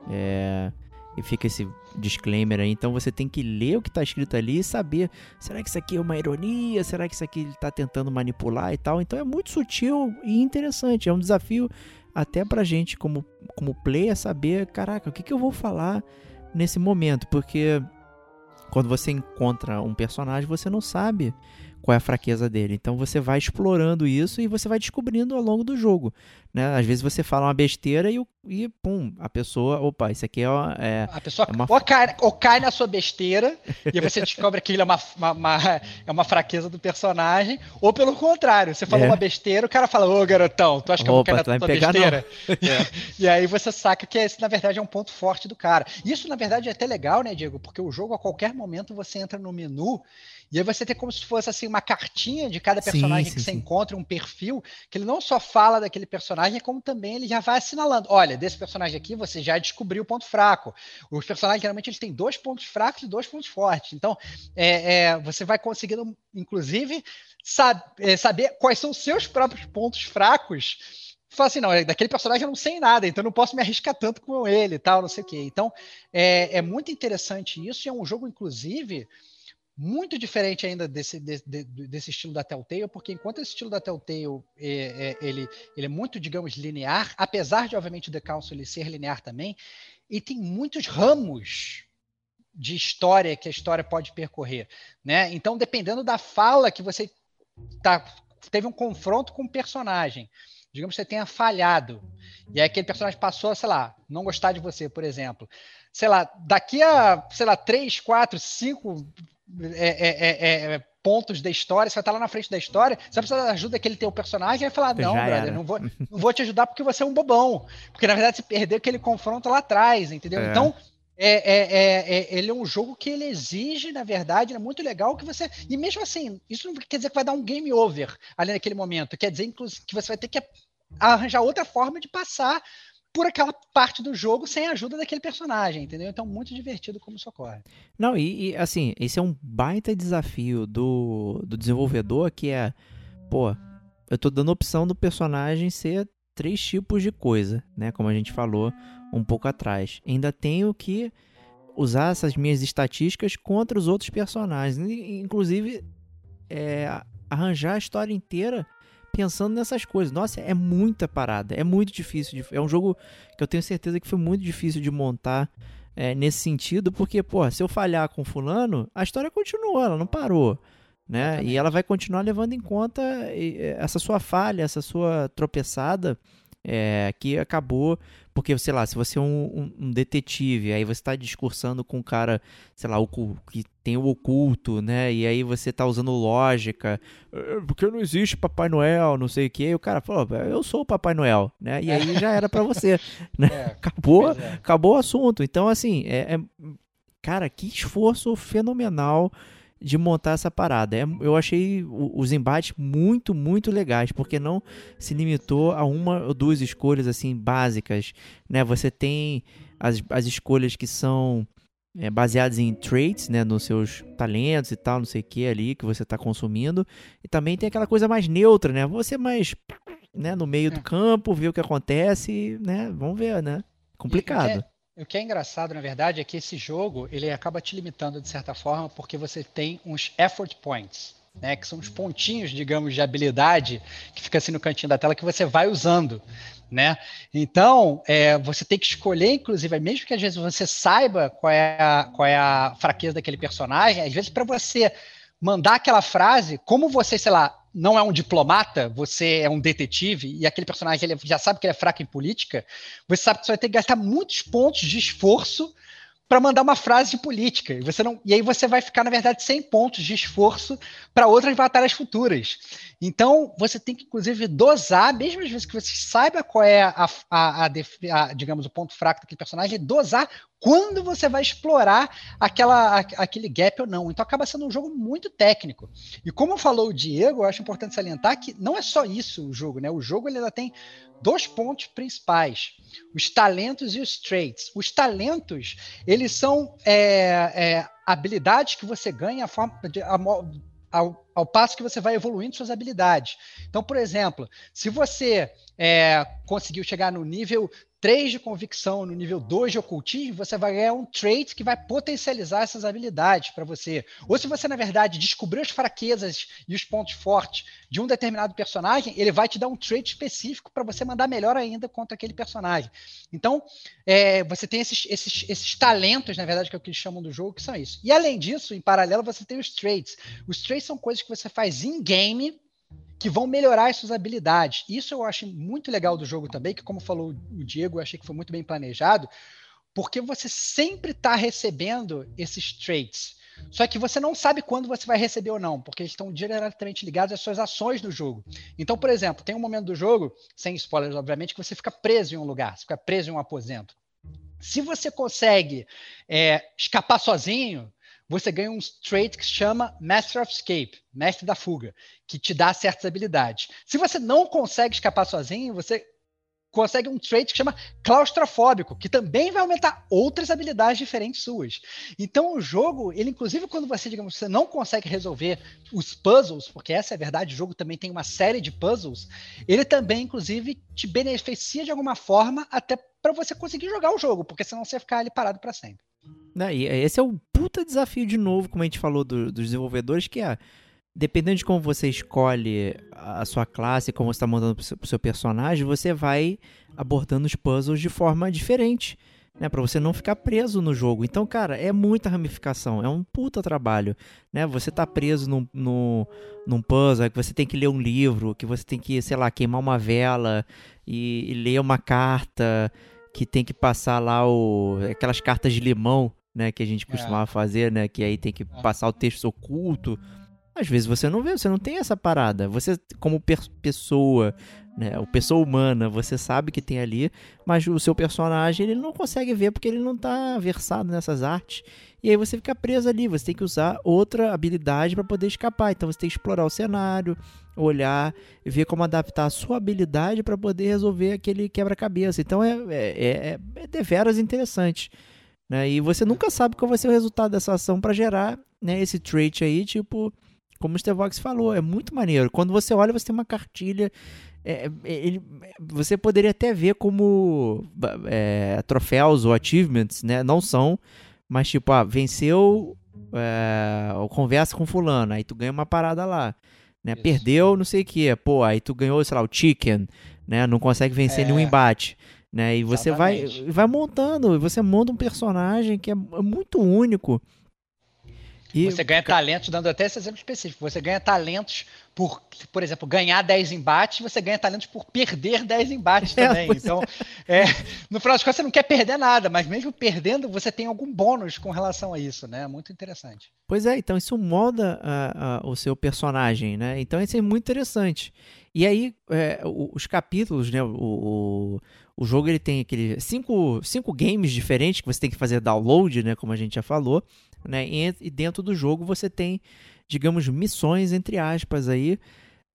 É, e fica esse disclaimer aí. Então você tem que ler o que está escrito ali e saber: será que isso aqui é uma ironia? Será que isso aqui ele está tentando manipular e tal? Então é muito sutil e interessante. É um desafio até pra gente, como, como player, saber: caraca, o que, que eu vou falar nesse momento? Porque quando você encontra um personagem, você não sabe qual é a fraqueza dele. Então você vai explorando isso e você vai descobrindo ao longo do jogo. Né? Às vezes você fala uma besteira e, e pum, a pessoa, opa, isso aqui é, é
a pessoa
é uma...
ou, cai, ou cai na sua besteira e você descobre que ele é uma, uma, uma, é uma fraqueza do personagem, ou pelo contrário, você falou
É.
uma besteira, o cara fala, ô garotão, tu acha que eu vou cair na tua besteira?
É.
E aí você saca que esse, na verdade, é um ponto forte do cara. Isso, na verdade, é até legal, né, Diego? Porque o jogo, a qualquer momento, você entra no menu e aí você tem como se fosse assim uma cartinha de cada
Sim,
personagem
sim,
que você
sim.
encontra, um perfil, que ele não só fala daquele personagem, como também ele já vai assinalando. Olha, desse personagem aqui você já descobriu o ponto fraco. Os personagens, geralmente, eles têm dois pontos fracos e dois pontos fortes. Então, é, é, você vai conseguindo, inclusive, sab- é, saber quais são os seus próprios pontos fracos fala assim, não, é, daquele personagem eu não sei nada, então eu não posso me arriscar tanto com ele e tal, não sei o quê. Então, é, é muito interessante isso, e é um jogo, inclusive, muito diferente ainda desse, de- de- desse estilo da Telltale, porque enquanto esse estilo da Telltale é, é- ele, ele é muito, digamos, linear, apesar de, obviamente, o The Council ser linear também, e tem muitos ramos de história que a história pode percorrer, né? Então, dependendo da fala que você tá, teve um confronto com um personagem, digamos que você tenha falhado, e aí aquele personagem passou, sei lá, não gostar de você, por exemplo. Sei lá, daqui a, sei lá, três, quatro, cinco é, é, é, é, pontos da história, você vai estar lá na frente da história, você vai precisar da ajuda daquele teu personagem, vai falar, não, brother,
era.
não vou, não vou te ajudar porque você é um bobão. Porque, na verdade, você perdeu aquele confronto lá atrás, entendeu?
É.
Então, é, é, é, é- ele é um jogo que ele exige, na verdade, é muito legal que você. E mesmo assim, isso não quer dizer que vai dar um game over ali naquele momento. Quer dizer, inclusive, que você vai ter que arranjar outra forma de passar por aquela parte do jogo sem a ajuda daquele personagem, entendeu? Então, muito divertido como isso ocorre.
Não, e, e, assim, esse é um baita desafio do, do desenvolvedor que é, pô, eu tô dando opção do personagem ser três tipos de coisa, né? Como a gente falou um pouco atrás. Ainda tenho que usar essas minhas estatísticas contra os outros personagens. Inclusive, é, arranjar a história inteira pensando nessas coisas. Nossa, é muita parada, é muito difícil. De, é um jogo que eu tenho certeza que foi muito difícil de montar é, nesse sentido, porque, pô, se eu falhar com fulano, a história continuou, ela não parou. Né? E ela vai continuar levando em conta eh, essa sua falha, essa sua tropeçada é, que acabou. Porque, sei lá, se você é um, um- um detetive, aí você está discursando com um cara, sei lá, ocu- que tem o oculto, né? E aí você tá usando lógica, "É, porque não existe Papai Noel, não sei o quê. E o cara falou, eu sou o Papai Noel, né? E aí já era pra você.
É,
Acabou,
é.
acabou o assunto. Então, assim, é, é- cara, que esforço fenomenal de montar essa parada. É- eu achei os embates muito, muito legais, porque não se limitou a uma ou duas escolhas assim básicas, né? Você tem as, as escolhas que são é, baseadas em traits, né, nos seus talentos e tal, não sei o que ali que você está consumindo, e também tem aquela coisa mais neutra, né? Você mais, né, no meio do
É.
campo, ver o que acontece, né? Vamos ver, né? Complicado.
O que é engraçado, na verdade, é que esse jogo ele acaba te limitando de certa forma, porque você tem uns effort points, né? Que são os pontinhos, digamos, de habilidade que fica assim no cantinho da tela que você vai usando, né? Então, é, você tem que escolher, inclusive, mesmo que às vezes você saiba qual é a, qual é a fraqueza daquele personagem, às vezes para você mandar aquela frase, como você, sei lá, não é um diplomata, você é um detetive e aquele personagem ele já sabe que ele é fraco em política, você sabe que você vai ter que gastar muitos pontos de esforço para mandar uma frase de política. E, você não, e aí você vai ficar, na verdade, sem pontos de esforço para outras batalhas futuras. Então, você tem que, inclusive, dosar, mesmo às vezes que você saiba qual é, a, a, a, a, digamos, o ponto fraco daquele personagem, dosar quando você vai explorar aquela, aquele gap ou não. Então, acaba sendo um jogo muito técnico. E como falou o Diego, eu acho importante salientar que não é só isso o jogo, né? O jogo ele ainda tem dois pontos principais: os talentos e os traits. Os talentos, eles são é, é, habilidades que você ganha a forma de, a ao, ao passo que você vai evoluindo suas habilidades. Então, por exemplo, se você é, conseguiu chegar no nível 3 de convicção, no nível 2 de ocultismo, você vai ganhar um trait que vai potencializar essas habilidades para você. Ou se você, na verdade, descobrir as fraquezas e os pontos fortes de um determinado personagem, ele vai te dar um trait específico para você mandar melhor ainda contra aquele personagem. Então, é, você tem esses, esses, esses talentos, na verdade, que é o que eles chamam do jogo, que são isso. E além disso, em paralelo, você tem os traits. Os traits são coisas que você faz in-game que vão melhorar as suas habilidades. Isso eu acho muito legal do jogo também, que como falou o Diego, eu achei que foi muito bem planejado, porque você sempre está recebendo esses traits. Só que você não sabe quando você vai receber ou não, porque eles estão diretamente ligados às suas ações no jogo. Então, por exemplo, tem um momento do jogo, sem spoilers, obviamente, que você fica preso em um lugar, você fica preso em um aposento. Se você consegue é, escapar sozinho, você ganha um trait que chama Master of Escape, mestre da fuga, que te dá certas habilidades. Se você não consegue escapar sozinho, você consegue um trait que chama claustrofóbico, que também vai aumentar outras habilidades diferentes suas. Então o jogo, ele inclusive quando você, digamos, você não consegue resolver os puzzles, porque essa é a verdade, o jogo também tem uma série de puzzles, ele também inclusive te beneficia de alguma forma até para você conseguir jogar o jogo, porque senão você ficar ali parado para sempre.
Né, e esse é o puta desafio de novo, como a gente falou do, dos desenvolvedores, que é dependendo de como você escolhe a sua classe, como você está montando o seu personagem, você vai abordando os puzzles de forma diferente, né, para você não ficar preso no jogo. Então, cara, é muita ramificação, é um puta trabalho, né? Você tá preso num, num, num puzzle, que você tem que ler um livro, que você tem que, sei lá, queimar uma vela e, e ler uma carta, que tem que passar lá o, aquelas cartas de limão né, que a gente costumava é. fazer, né, que aí tem que é. passar o texto oculto. Às vezes você não vê, você não tem essa parada. Você, como pessoa, né, o pessoa humana, você sabe que tem ali, mas o seu personagem ele não consegue ver porque ele não está versado nessas artes. E aí você fica preso ali, você tem que usar outra habilidade para poder escapar. Então você tem que explorar o cenário, olhar e ver como adaptar a sua habilidade para poder resolver aquele quebra-cabeça. Então é, é, é, é deveras interessante. Né? E você nunca sabe qual vai ser o resultado dessa ação para gerar né, esse trait aí, tipo, como o Stevox falou, é muito maneiro. Quando você olha, você tem uma cartilha. É, é, ele, você poderia até ver como é, troféus ou achievements, né? Não são, mas tipo, ah, venceu é, conversa com fulano, aí tu ganha uma parada lá. Né? Perdeu, não sei o que, pô, aí tu ganhou, sei lá, o chicken, né? Não consegue vencer nenhum é. embate né? E você vai, vai montando, você monta um personagem que é muito único.
E... Você ganha talentos, dando até esse exemplo específico, você ganha talentos por, por exemplo, ganhar 10 embates, você ganha talentos por perder 10 embates é, também. Então, é, no final das contas, você não quer perder nada, mas mesmo perdendo, você tem algum bônus com relação a isso, né? Muito interessante.
Pois é, então isso molda uh, uh, o seu personagem, né? Então isso é muito interessante. E aí, é, os capítulos, né? O, o, o jogo ele tem aquele cinco, cinco games diferentes que você tem que fazer download, né, como a gente já falou, né? E, dentro do jogo você tem, digamos, missões entre aspas aí.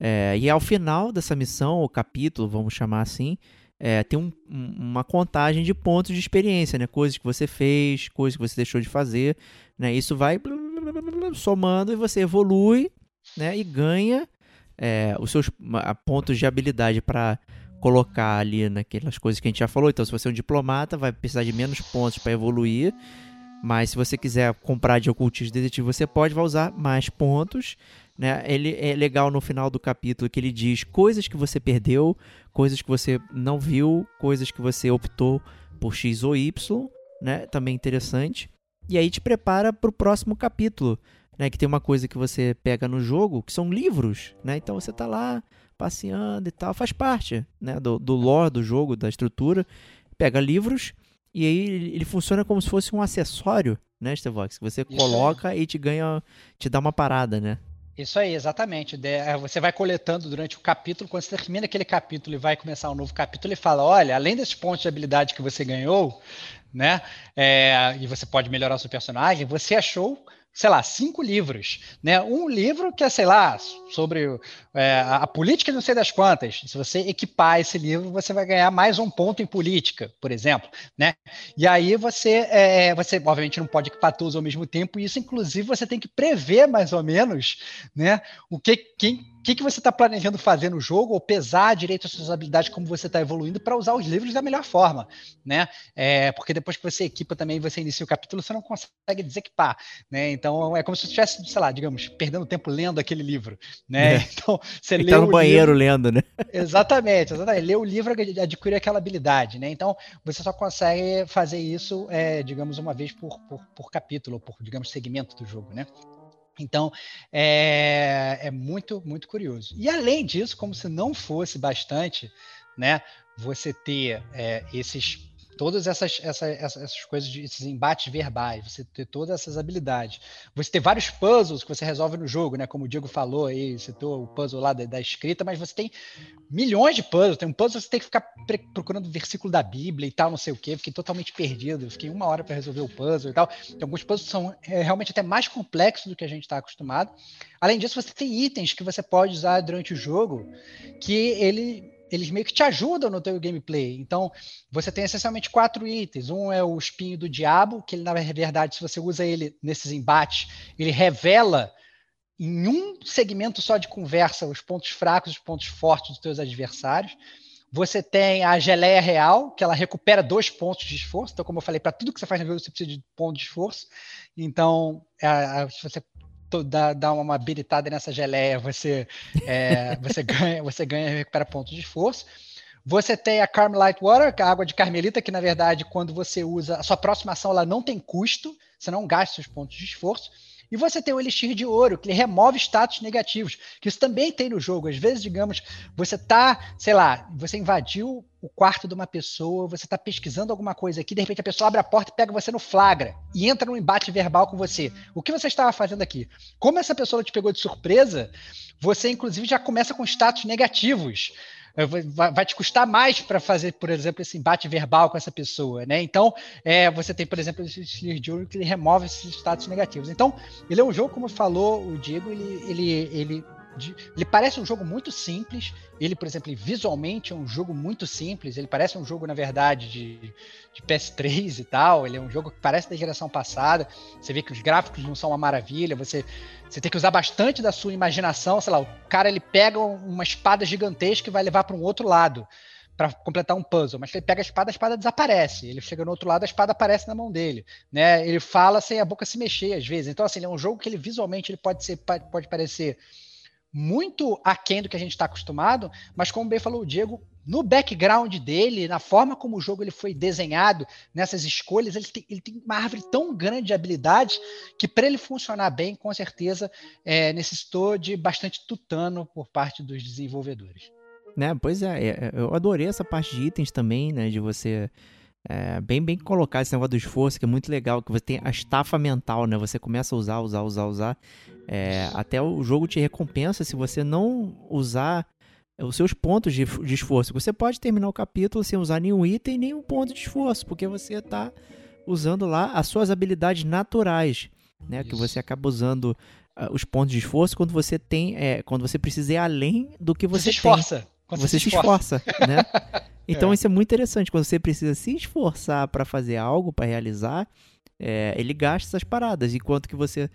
É, e ao final dessa missão, o capítulo, vamos chamar assim, é, tem um, uma contagem de pontos de experiência, né? Coisas que você fez, coisas que você deixou de fazer, né? Isso vai somando e você evolui, né? E ganha é, os seus pontos de habilidade para colocar ali naquelas coisas que a gente já falou. Então, se você é um diplomata, vai precisar de menos pontos para evoluir. Mas se você quiser comprar de ocultismo detetive, você pode, vai usar mais pontos. Né? Ele é legal no final do capítulo que ele diz coisas que você perdeu, coisas que você não viu, coisas que você optou por X ou Y, né? Também interessante. E aí te prepara para o próximo capítulo, né? Que tem uma coisa que você pega no jogo, que são livros, né? Então você tá lá passeando e tal, faz parte né, do, do lore do jogo, da estrutura. Pega livros e aí ele funciona como se fosse um acessório, né, Stevox? Que você Isso coloca aí. e te ganha, te dá uma parada, né?
Isso aí, exatamente. É, você vai coletando durante o capítulo, quando você termina aquele capítulo e vai começar um novo capítulo, ele fala: olha, além desses pontos de habilidade que você ganhou, né? É, e você pode melhorar o seu personagem, você achou sei lá, cinco livros, né? Um livro que é, sei lá, sobre é, a política não sei das quantas. Se você equipar esse livro, você vai ganhar mais um ponto em política, por exemplo, né? E aí você, é, você obviamente não pode equipar todos ao mesmo tempo. E isso, inclusive, você tem que prever mais ou menos, né? O que quem o que, que você está planejando fazer no jogo, ou pesar direito as suas habilidades, como você está evoluindo, para usar os livros da melhor forma, né? É, porque depois que você equipa também, você inicia o capítulo, você não consegue desequipar, né? Então é como se você estivesse, sei lá, digamos, perdendo tempo lendo aquele livro, né?
É. Então você lê tá no banheiro livro... lendo, né?
Exatamente, exatamente. Lê o livro adquire aquela habilidade, né? Então você só consegue fazer isso, é, digamos, uma vez por, por, por capítulo, por, digamos, segmento do jogo, né? Então, é, é, muito, muito curioso. E além disso, como se não fosse bastante, né, você ter é, esses todas essas, essas, essas coisas, esses embates verbais, você ter todas essas habilidades. Você ter vários puzzles que você resolve no jogo, né? Como o Diego falou aí, citou o puzzle lá da, da escrita, mas você tem milhões de puzzles. Tem um puzzle que você tem que ficar procurando o versículo da Bíblia e tal, não sei o quê. Fiquei totalmente perdido. Fiquei uma hora para resolver o puzzle e tal. Tem alguns puzzles são é, realmente até mais complexos do que a gente está acostumado. Além disso, você tem itens que você pode usar durante o jogo que ele eles meio que te ajudam no teu gameplay. Então, você tem essencialmente quatro itens. Um é o espinho do diabo, que ele, na verdade, se você usa ele nesses embates, ele revela em um segmento só de conversa os pontos fracos os pontos fortes dos teus adversários. Você tem a geleia real, que ela recupera dois pontos de esforço. Então, como eu falei, para tudo que você faz no jogo, você precisa de ponto de esforço. Então, se você dá, dá uma habilitada nessa geleia, você, é, você ganha, você ganha e recupera pontos de esforço. Você tem a Carmelite Water, é a água de carmelita, que na verdade, quando você usa, a sua próxima ação ela não tem custo, você não gasta seus pontos de esforço. E você tem o Elixir de Ouro, que ele remove status negativos, que isso também tem no jogo. Às vezes, digamos, você tá, sei lá, você invadiu o quarto de uma pessoa, você está pesquisando alguma coisa aqui, de repente a pessoa abre a porta e pega você no flagra e entra num embate verbal com você. O que você estava fazendo aqui? Como essa pessoa te pegou de surpresa, você inclusive já começa com status negativos vai, te custar mais para fazer, por exemplo, esse embate verbal com essa pessoa, né? Então, é, você tem, por exemplo, esse Slayer Journey que ele remove esses status negativos. Então, ele é um jogo, como falou o Diego, ele, ele, ele de, ele parece um jogo muito simples. Ele, por exemplo, visualmente é um jogo muito simples. Ele parece um jogo, na verdade, de, de PS3 e tal. Ele é um jogo que parece da geração passada. Você vê que os gráficos não são uma maravilha. Você, você tem que usar bastante da sua imaginação. Sei lá, o cara ele pega uma espada gigantesca e vai levar para um outro lado para completar um puzzle, mas ele pega a espada, a espada desaparece. Ele chega no outro lado, a espada aparece na mão dele, né? Ele fala sem a boca se mexer às vezes. Então assim, é um jogo que ele visualmente ele pode ser pode parecer muito aquém do que a gente está acostumado, mas como bem falou o Diego, no background dele, na forma como o jogo ele foi desenhado, nessas escolhas, ele tem, ele tem uma árvore tão grande de habilidades que para ele funcionar bem, com certeza, é, necessitou de bastante tutano por parte dos desenvolvedores.
Né, pois é, é eu adorei essa parte de itens também, né, de você é, bem bem colocar esse negócio do esforço, que é muito legal, que você tem a estafa mental, né? Você começa a usar, usar, usar, usar. É, até o jogo te recompensa se você não usar os seus pontos de, de, esforço. Você pode terminar o capítulo sem usar nenhum item, nenhum ponto de esforço, porque você está usando lá as suas habilidades naturais, né? Isso. Que você acaba usando uh, os pontos de esforço quando você tem, é, quando você precisa ir além do que você,
você esforça.
Tem. Você, você se esforça, esforça né? Então é. isso é muito interessante. Quando você precisa se esforçar para fazer algo, para realizar, é, ele gasta essas paradas, enquanto que você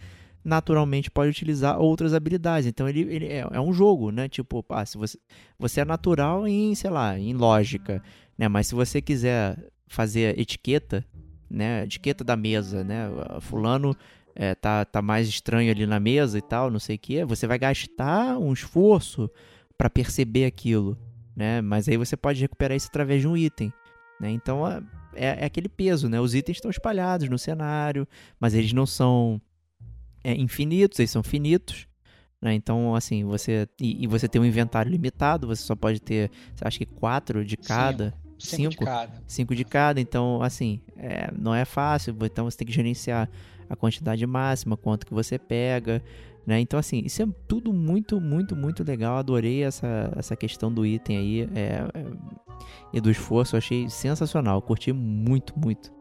naturalmente pode utilizar outras habilidades. Então ele, ele é, é, um jogo, né? Tipo, ah, se você, você é natural em, sei lá, em lógica, né? Mas se você quiser fazer etiqueta, né? Etiqueta da mesa, né? Fulano é, tá, tá mais estranho ali na mesa e tal, não sei o que. Você vai gastar um esforço para perceber aquilo né? Mas aí você pode recuperar isso através de um item, né? Então é, é aquele peso, né? Os itens estão espalhados no cenário, mas eles não são é, infinitos, eles são finitos. Né? Então, assim, você. E, e, você tem um inventário limitado, você só pode ter, acho que quatro de cada.
Cinco. Cinco, cinco de cada.
Cinco de cada, então, assim, é, não é fácil, então você tem que gerenciar a quantidade máxima, quanto que você pega, né? Então, assim, isso é tudo muito, muito, muito legal. Adorei essa, essa questão do item aí é, é, e do esforço. Achei sensacional. Curti muito, muito.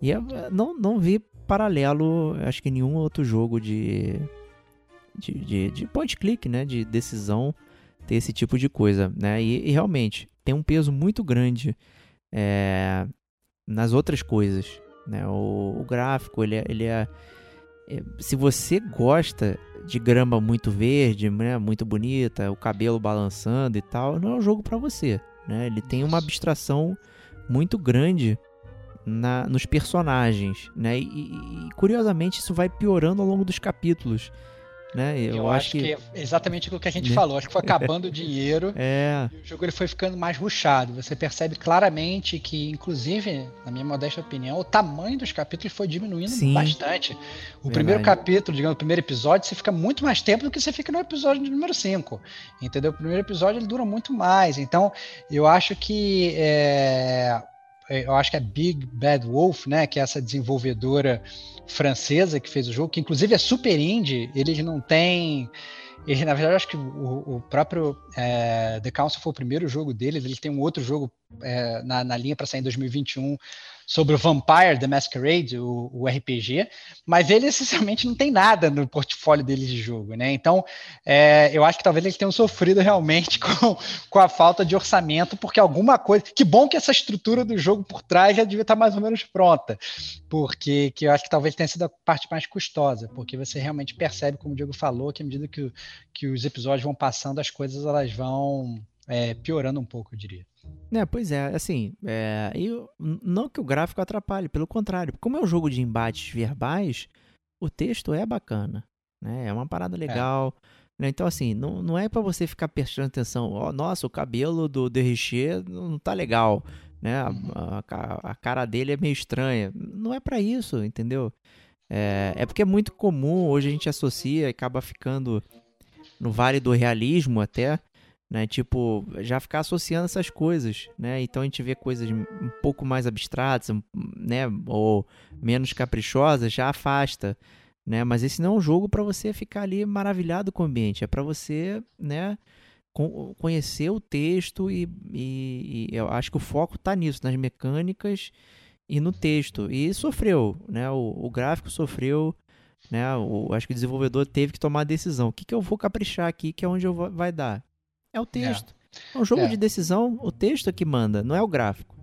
E eu não, não vi paralelo, acho que nenhum outro jogo de, de, de, de point click, né? De decisão ter esse tipo de coisa, né? E, e realmente tem um peso muito grande é, nas outras coisas, né? O, o gráfico, ele é, ele é, se você gosta de grama muito verde, né, muito bonita, o cabelo balançando e tal, não é um jogo para você. Né? Ele tem uma abstração muito grande na, nos personagens, né? E, e, curiosamente isso vai piorando ao longo dos capítulos. Né?
Eu, eu acho, acho que... é exatamente o que a gente né? falou. Acho que foi acabando o dinheiro
é.
e o jogo ele foi ficando mais ruchado. Você percebe claramente que, inclusive, na minha modesta opinião, o tamanho dos capítulos foi diminuindo Sim. bastante. O Verdade. primeiro capítulo, digamos, o primeiro episódio, você fica muito mais tempo do que você fica no episódio número 5. Entendeu? O primeiro episódio ele dura muito mais. Então, eu acho que é, eu acho que é Big Bad Wolf, né, que é essa desenvolvedora francesa que fez o jogo, que inclusive é super indie, eles não têm ele, na verdade, acho que o, o próprio é, The Council foi o primeiro jogo deles. Eles têm um outro jogo é, na, na linha para sair em 2021 sobre o Vampire The Masquerade, o, o, RPG, mas ele essencialmente não tem nada no portfólio deles de jogo, né? Então, é, eu acho que talvez eles tenham sofrido realmente com, com a falta de orçamento, porque alguma coisa. Que bom que essa estrutura do jogo por trás já devia estar mais ou menos pronta, porque que eu acho que talvez tenha sido a parte mais custosa, porque você realmente percebe, como o Diego falou, que à medida que, que os episódios vão passando, as coisas elas vão é, piorando um pouco, eu diria.
É, pois é, assim, é, eu, não que o gráfico atrapalhe, pelo contrário, como é um jogo de embates verbais, o texto é bacana, né? É uma parada é. legal. É. Né? Então, assim, não, não é para você ficar prestando atenção, ó, oh, nossa, o cabelo do Derriché não tá legal, né? Uhum. A, a, a, cara dele é meio estranha. Não é para isso, entendeu? É, é porque é muito comum, hoje a gente associa e acaba ficando no vale do realismo até, né? Tipo, já ficar associando essas coisas, né? Então a gente vê coisas um pouco mais abstratas, né? Ou menos caprichosas, já afasta, né? Mas esse não é um jogo para você ficar ali maravilhado com o ambiente, é para você, né? conhecer o texto e, e, e, eu acho que o foco está nisso, nas mecânicas e no texto. E sofreu, né? O, o gráfico sofreu, né? O, acho que o desenvolvedor teve que tomar a decisão. O que, que eu vou caprichar aqui, que é onde eu vou, vai dar? É o texto. É, é um jogo é. de decisão, o texto é que manda, não é o gráfico.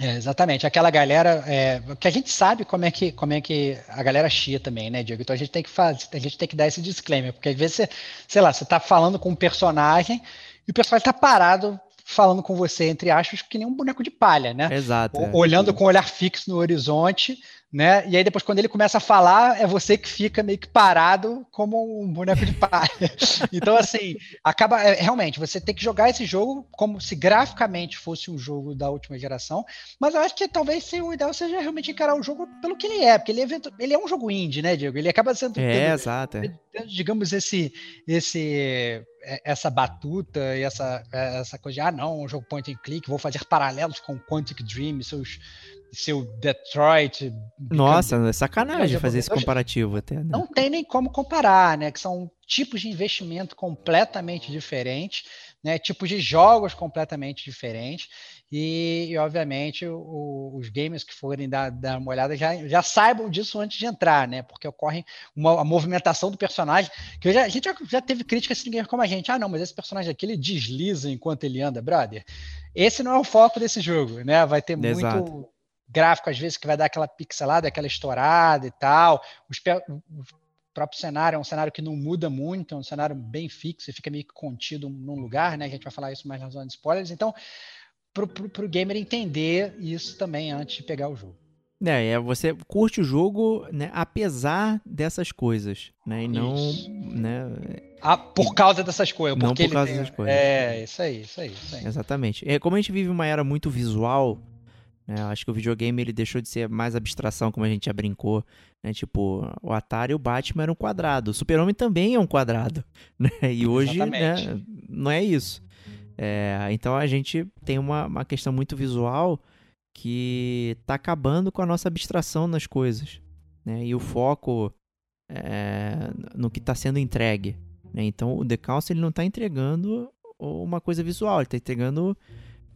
É, exatamente, aquela galera é, que a gente sabe como é que como é que a galera chia também, né, Diego? Então a gente tem que fazer, a gente tem que dar esse disclaimer, porque às vezes você, sei lá, você tá falando com um personagem e o personagem tá parado falando com você entre aspas que nem um boneco de palha, né?
Exato.
O, olhando com o olhar fixo no horizonte, né? E aí depois quando ele começa a falar, é você que fica meio que parado como um boneco de palha. então assim, acaba é, realmente você tem que jogar esse jogo como se graficamente fosse um jogo da última geração, mas eu acho que talvez o ideal seja realmente encarar o jogo pelo que ele é, porque ele é, ele é um jogo indie, né, Diego? Ele acaba sendo
É, tendo, exato. É.
Digamos esse esse é, essa batuta e essa, essa coisa de, ah, não, um jogo point and click, vou fazer paralelos com Quantic Dream, seus seu Detroit.
Nossa, é sacanagem fazer esse comparativo até. Né?
Não tem nem como comparar, né? Que são tipos de investimento completamente diferentes, né? Tipos de jogos completamente diferentes. E, e obviamente, o, os gamers que forem dar, dar uma olhada já, já saibam disso antes de entrar, né? Porque ocorre uma movimentação do personagem. Que já, a gente já, já teve críticas assim, como a gente. Ah, não, mas esse personagem aqui ele desliza enquanto ele anda, brother. Esse não é o foco desse jogo, né? Vai ter Exato. muito gráfico, às vezes, que vai dar aquela pixelada, aquela estourada e tal. Os, o próprio cenário é um cenário que não muda muito, é um cenário bem fixo e fica meio que contido num lugar, né? A gente vai falar isso mais na zona de spoilers. Então, para o gamer entender isso também antes de pegar o jogo.
É, é, você curte o jogo, né, apesar dessas coisas, né, e não, isso. né...
Ah, por causa dessas coisas.
Não por causa tem... dessas coisas.
É, isso aí, isso aí, isso aí.
Exatamente. É, como a gente vive uma era muito visual, né? Acho que o videogame ele deixou de ser mais abstração, como a gente já brincou. Né? Tipo, o Atari e o Batman eram um quadrado. O Super-Homem também é um quadrado. Né? E hoje né, não é isso. É, então a gente tem uma, uma questão muito visual que está acabando com a nossa abstração nas coisas. Né? E o foco é, no que está sendo entregue. Né? Então o The Council ele não está entregando uma coisa visual, ele está entregando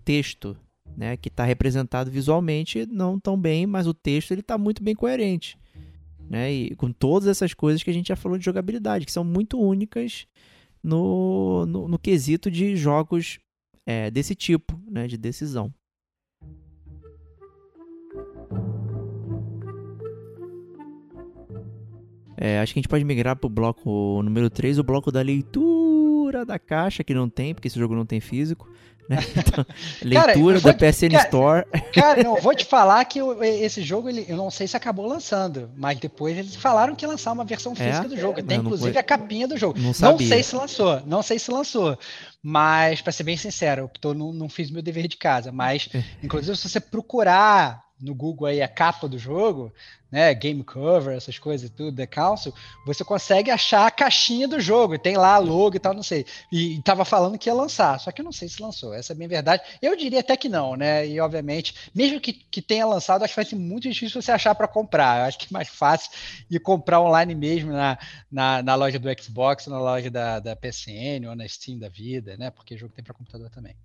texto né, que está representado visualmente não tão bem, mas o texto ele está muito bem coerente, né, e com todas essas coisas que a gente já falou de jogabilidade, que são muito únicas no, no, no quesito de jogos é, desse tipo, né, de decisão. É, acho que a gente pode migrar pro bloco número 3, o bloco da leitura da caixa, que não tem, porque esse jogo não tem físico. Né? Então, leitura
vou
da
te-
PSN
cara,
Store.
Cara, não, vou te falar que o- esse jogo, ele, eu não sei se acabou lançando, mas depois eles falaram que lançar uma versão física
É?
do jogo. Tem inclusive
foi-
a capinha do jogo.
Não
Não sei se lançou, não sei se lançou. Mas, pra ser bem sincero, eu tô, não, não fiz meu dever de casa. Mas,
É.
inclusive, se você procurar no Google aí a capa do jogo, né, game cover, essas coisas e tudo, The Council, você consegue achar a caixinha do jogo. Tem lá logo e tal, não sei. E, e tava falando que ia lançar, só que eu não sei se lançou. Essa é bem verdade. Eu diria até que não, né? E, obviamente, mesmo que, que tenha lançado, acho que vai ser muito difícil você achar para comprar. Eu acho que é mais fácil ir comprar online mesmo na, na, na loja do Xbox, na loja da, da PSN ou na Steam da vida, né? Porque jogo tem para computador também.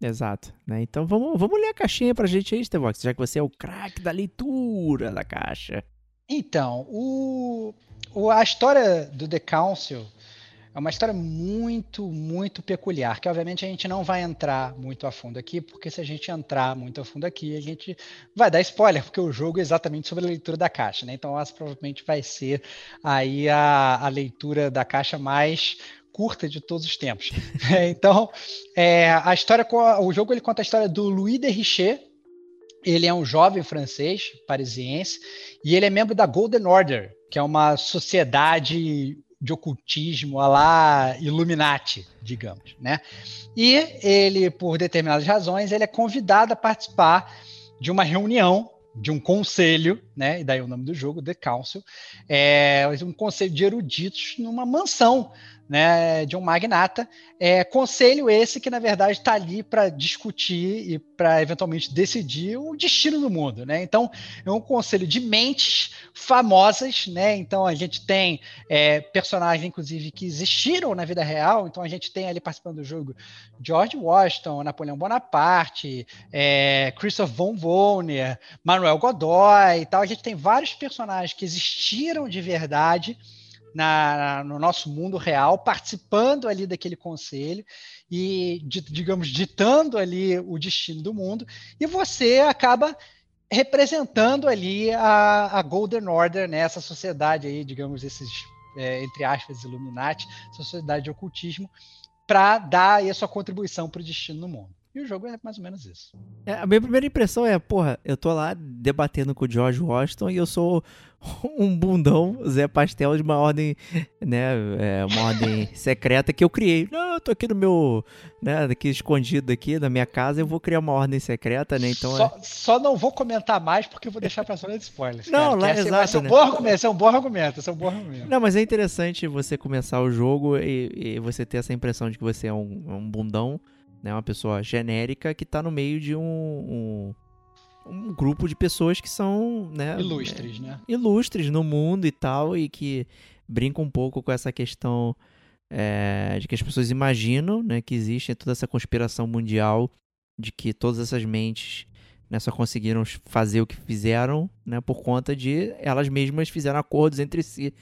Exato. Né? Então vamos, vamos ler a caixinha pra gente aí, Stevox, já que você é o craque da leitura da caixa.
Então, o, o- a história do The Council é uma história muito, muito peculiar, que obviamente a gente não vai entrar muito a fundo aqui, porque se a gente entrar muito a fundo aqui, a gente vai dar spoiler, porque o jogo é exatamente sobre a leitura da caixa, né? Então essa provavelmente vai ser aí a, a leitura da caixa mais curta de todos os tempos. então, é, a história, o jogo ele conta a história do Louis de Richer, ele é um jovem francês, parisiense, e ele é membro da Golden Order, que é uma sociedade de ocultismo a lá Illuminati, digamos, né? E ele, por determinadas razões, ele é convidado a participar de uma reunião, de um conselho, né? E daí o nome do jogo, The Council, é um conselho de eruditos numa mansão, né? De um magnata. É, conselho esse que, na verdade, está ali para discutir e para eventualmente decidir o destino do mundo, né? Então, é um conselho de mentes famosas, né? Então, a gente tem é, personagens, inclusive, que existiram na vida real. Então, a gente tem ali participando do jogo George Washington, Napoleão Bonaparte, é, Christoph von Wollner, Manuel Godoy e tal. A gente tem vários personagens que existiram de verdade na, no nosso mundo real, participando ali daquele conselho e, di- digamos, ditando ali o destino do mundo, e você acaba representando ali a, a Golden Order, né, essa sociedade aí, digamos, esses, é, entre aspas, Illuminati, sociedade de ocultismo, para dar aí a sua contribuição para o destino do mundo. E o jogo é mais ou menos isso.
É, a minha primeira impressão é, porra, eu tô lá debatendo com o George Washington e eu sou um bundão, Zé Pastel, de uma ordem, né, é, uma ordem secreta que eu criei. Não, eu tô aqui no meu, né, aqui escondido aqui na minha casa, eu vou criar uma ordem secreta, né, então é...
só, só não vou comentar mais porque eu vou deixar para zona de spoilers.
Não,
cara,
lá-
que esse vai
exato,
ser um
né?
bom argumento, esse é um bom argumento, é um bom argumento.
Não, mas é interessante você começar o jogo e, e você ter essa impressão de que você é um, um bundão, né? Uma pessoa genérica que tá no meio de um, um, um grupo de pessoas que são, né?
Ilustres, né?
é, ilustres no mundo e tal, e que brincam um pouco com essa questão é, de que as pessoas imaginam, né? Que existe toda essa conspiração mundial de que todas essas mentes né, só conseguiram fazer o que fizeram, né, por conta de elas mesmas fizeram acordos entre si,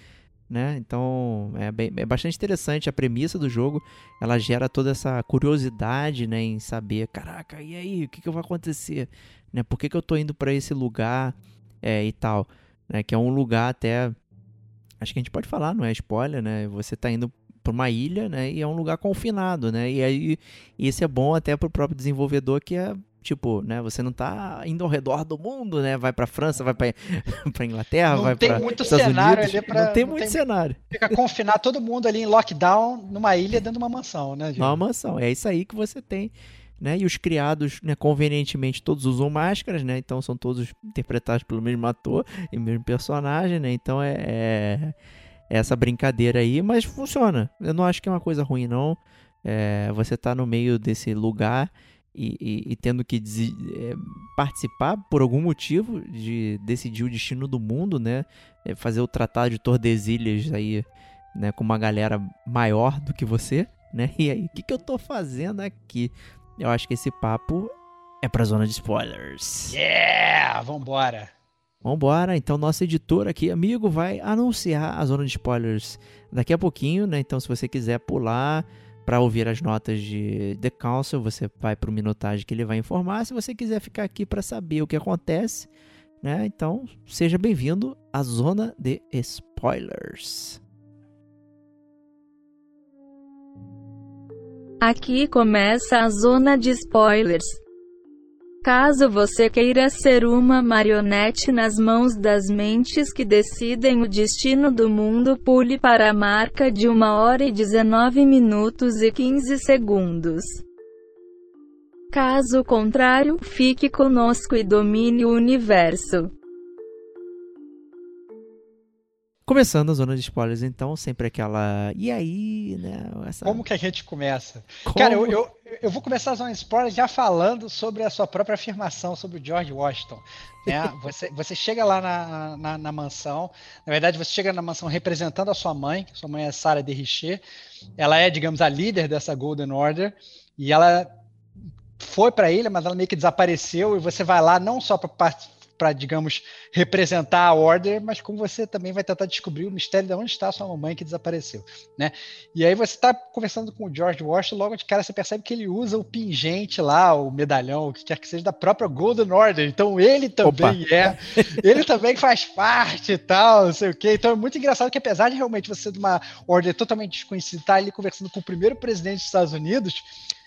né? Então é, bem- é bastante interessante a premissa do jogo. Ela gera toda essa curiosidade, né, em saber, caraca, e aí, o que, que vai acontecer, né? Por que, que eu tô indo para esse lugar é, e tal, né? Que é um lugar até, acho que a gente pode falar, não é spoiler, né? Você tá indo para uma ilha, né? E é um lugar confinado, né? E aí isso é bom até pro próprio desenvolvedor que é tipo, né? Você não tá indo ao redor do mundo, né? Vai pra França, vai pra, pra Inglaterra,
Não
vai
tem
pra
muito
Estados
cenário
Unidos.
ali pra-
Não tem
não
muito
tem-
cenário.
Fica confinar todo mundo ali em lockdown numa ilha dentro de uma mansão, né, gente?
Uma mansão. É isso aí que você tem. Né? E os criados, né, convenientemente, todos usam máscaras, né? Então são todos interpretados pelo mesmo ator e mesmo personagem, né? Então é, é- é essa brincadeira aí, mas funciona. Eu não acho que é uma coisa ruim, não. É, você tá no meio desse lugar e, e- e tendo que é, participar por algum motivo de decidir o destino do mundo, né? É, fazer o tratado de Tordesilhas aí, né? Com uma galera maior do que você, né? E aí, o que, que eu tô fazendo aqui? Eu acho que esse papo é pra zona de spoilers.
Yeah! Vambora!
Vambora, então nosso editor aqui, amigo, vai anunciar a zona de spoilers daqui a pouquinho, né? Então se você quiser pular para ouvir as notas de The Council, você vai pro minutagem que ele vai informar. Se você quiser ficar aqui para saber o que acontece, né? Então, seja bem-vindo à zona de spoilers.
Aqui começa a zona de spoilers. Caso você queira ser uma marionete nas mãos das mentes que decidem o destino do mundo, pule para a marca de 1 hora e 19 minutos e 15 segundos. Caso contrário, fique conosco e domine o universo.
Começando a zona de spoilers, então, sempre aquela. E aí, né? Essa...
Como que a gente começa?
Como?
Cara, eu, eu, eu vou começar a zona de spoilers já falando sobre a sua própria afirmação sobre o George Washington. Né? Você, você chega lá na, na, na, mansão, na verdade, você chega na mansão representando a sua mãe, sua mãe é Sarah de Richer. Ela é, digamos, a líder dessa Golden Order, e ela foi para a ilha, mas ela meio que desapareceu, e você vai lá não só para para, digamos, representar a Order, mas como você também vai tentar descobrir o mistério de onde está a sua mamãe que desapareceu, né? E aí você está conversando com o George Washington, logo de cara você percebe que ele usa o pingente lá, o medalhão, o que quer que seja, da própria Golden Order. Então ele também Opa. é, ele também faz parte e tal, não sei o quê. Então é muito engraçado que apesar de realmente você ser de uma Order totalmente desconhecida, tá ali conversando com o primeiro presidente dos Estados Unidos,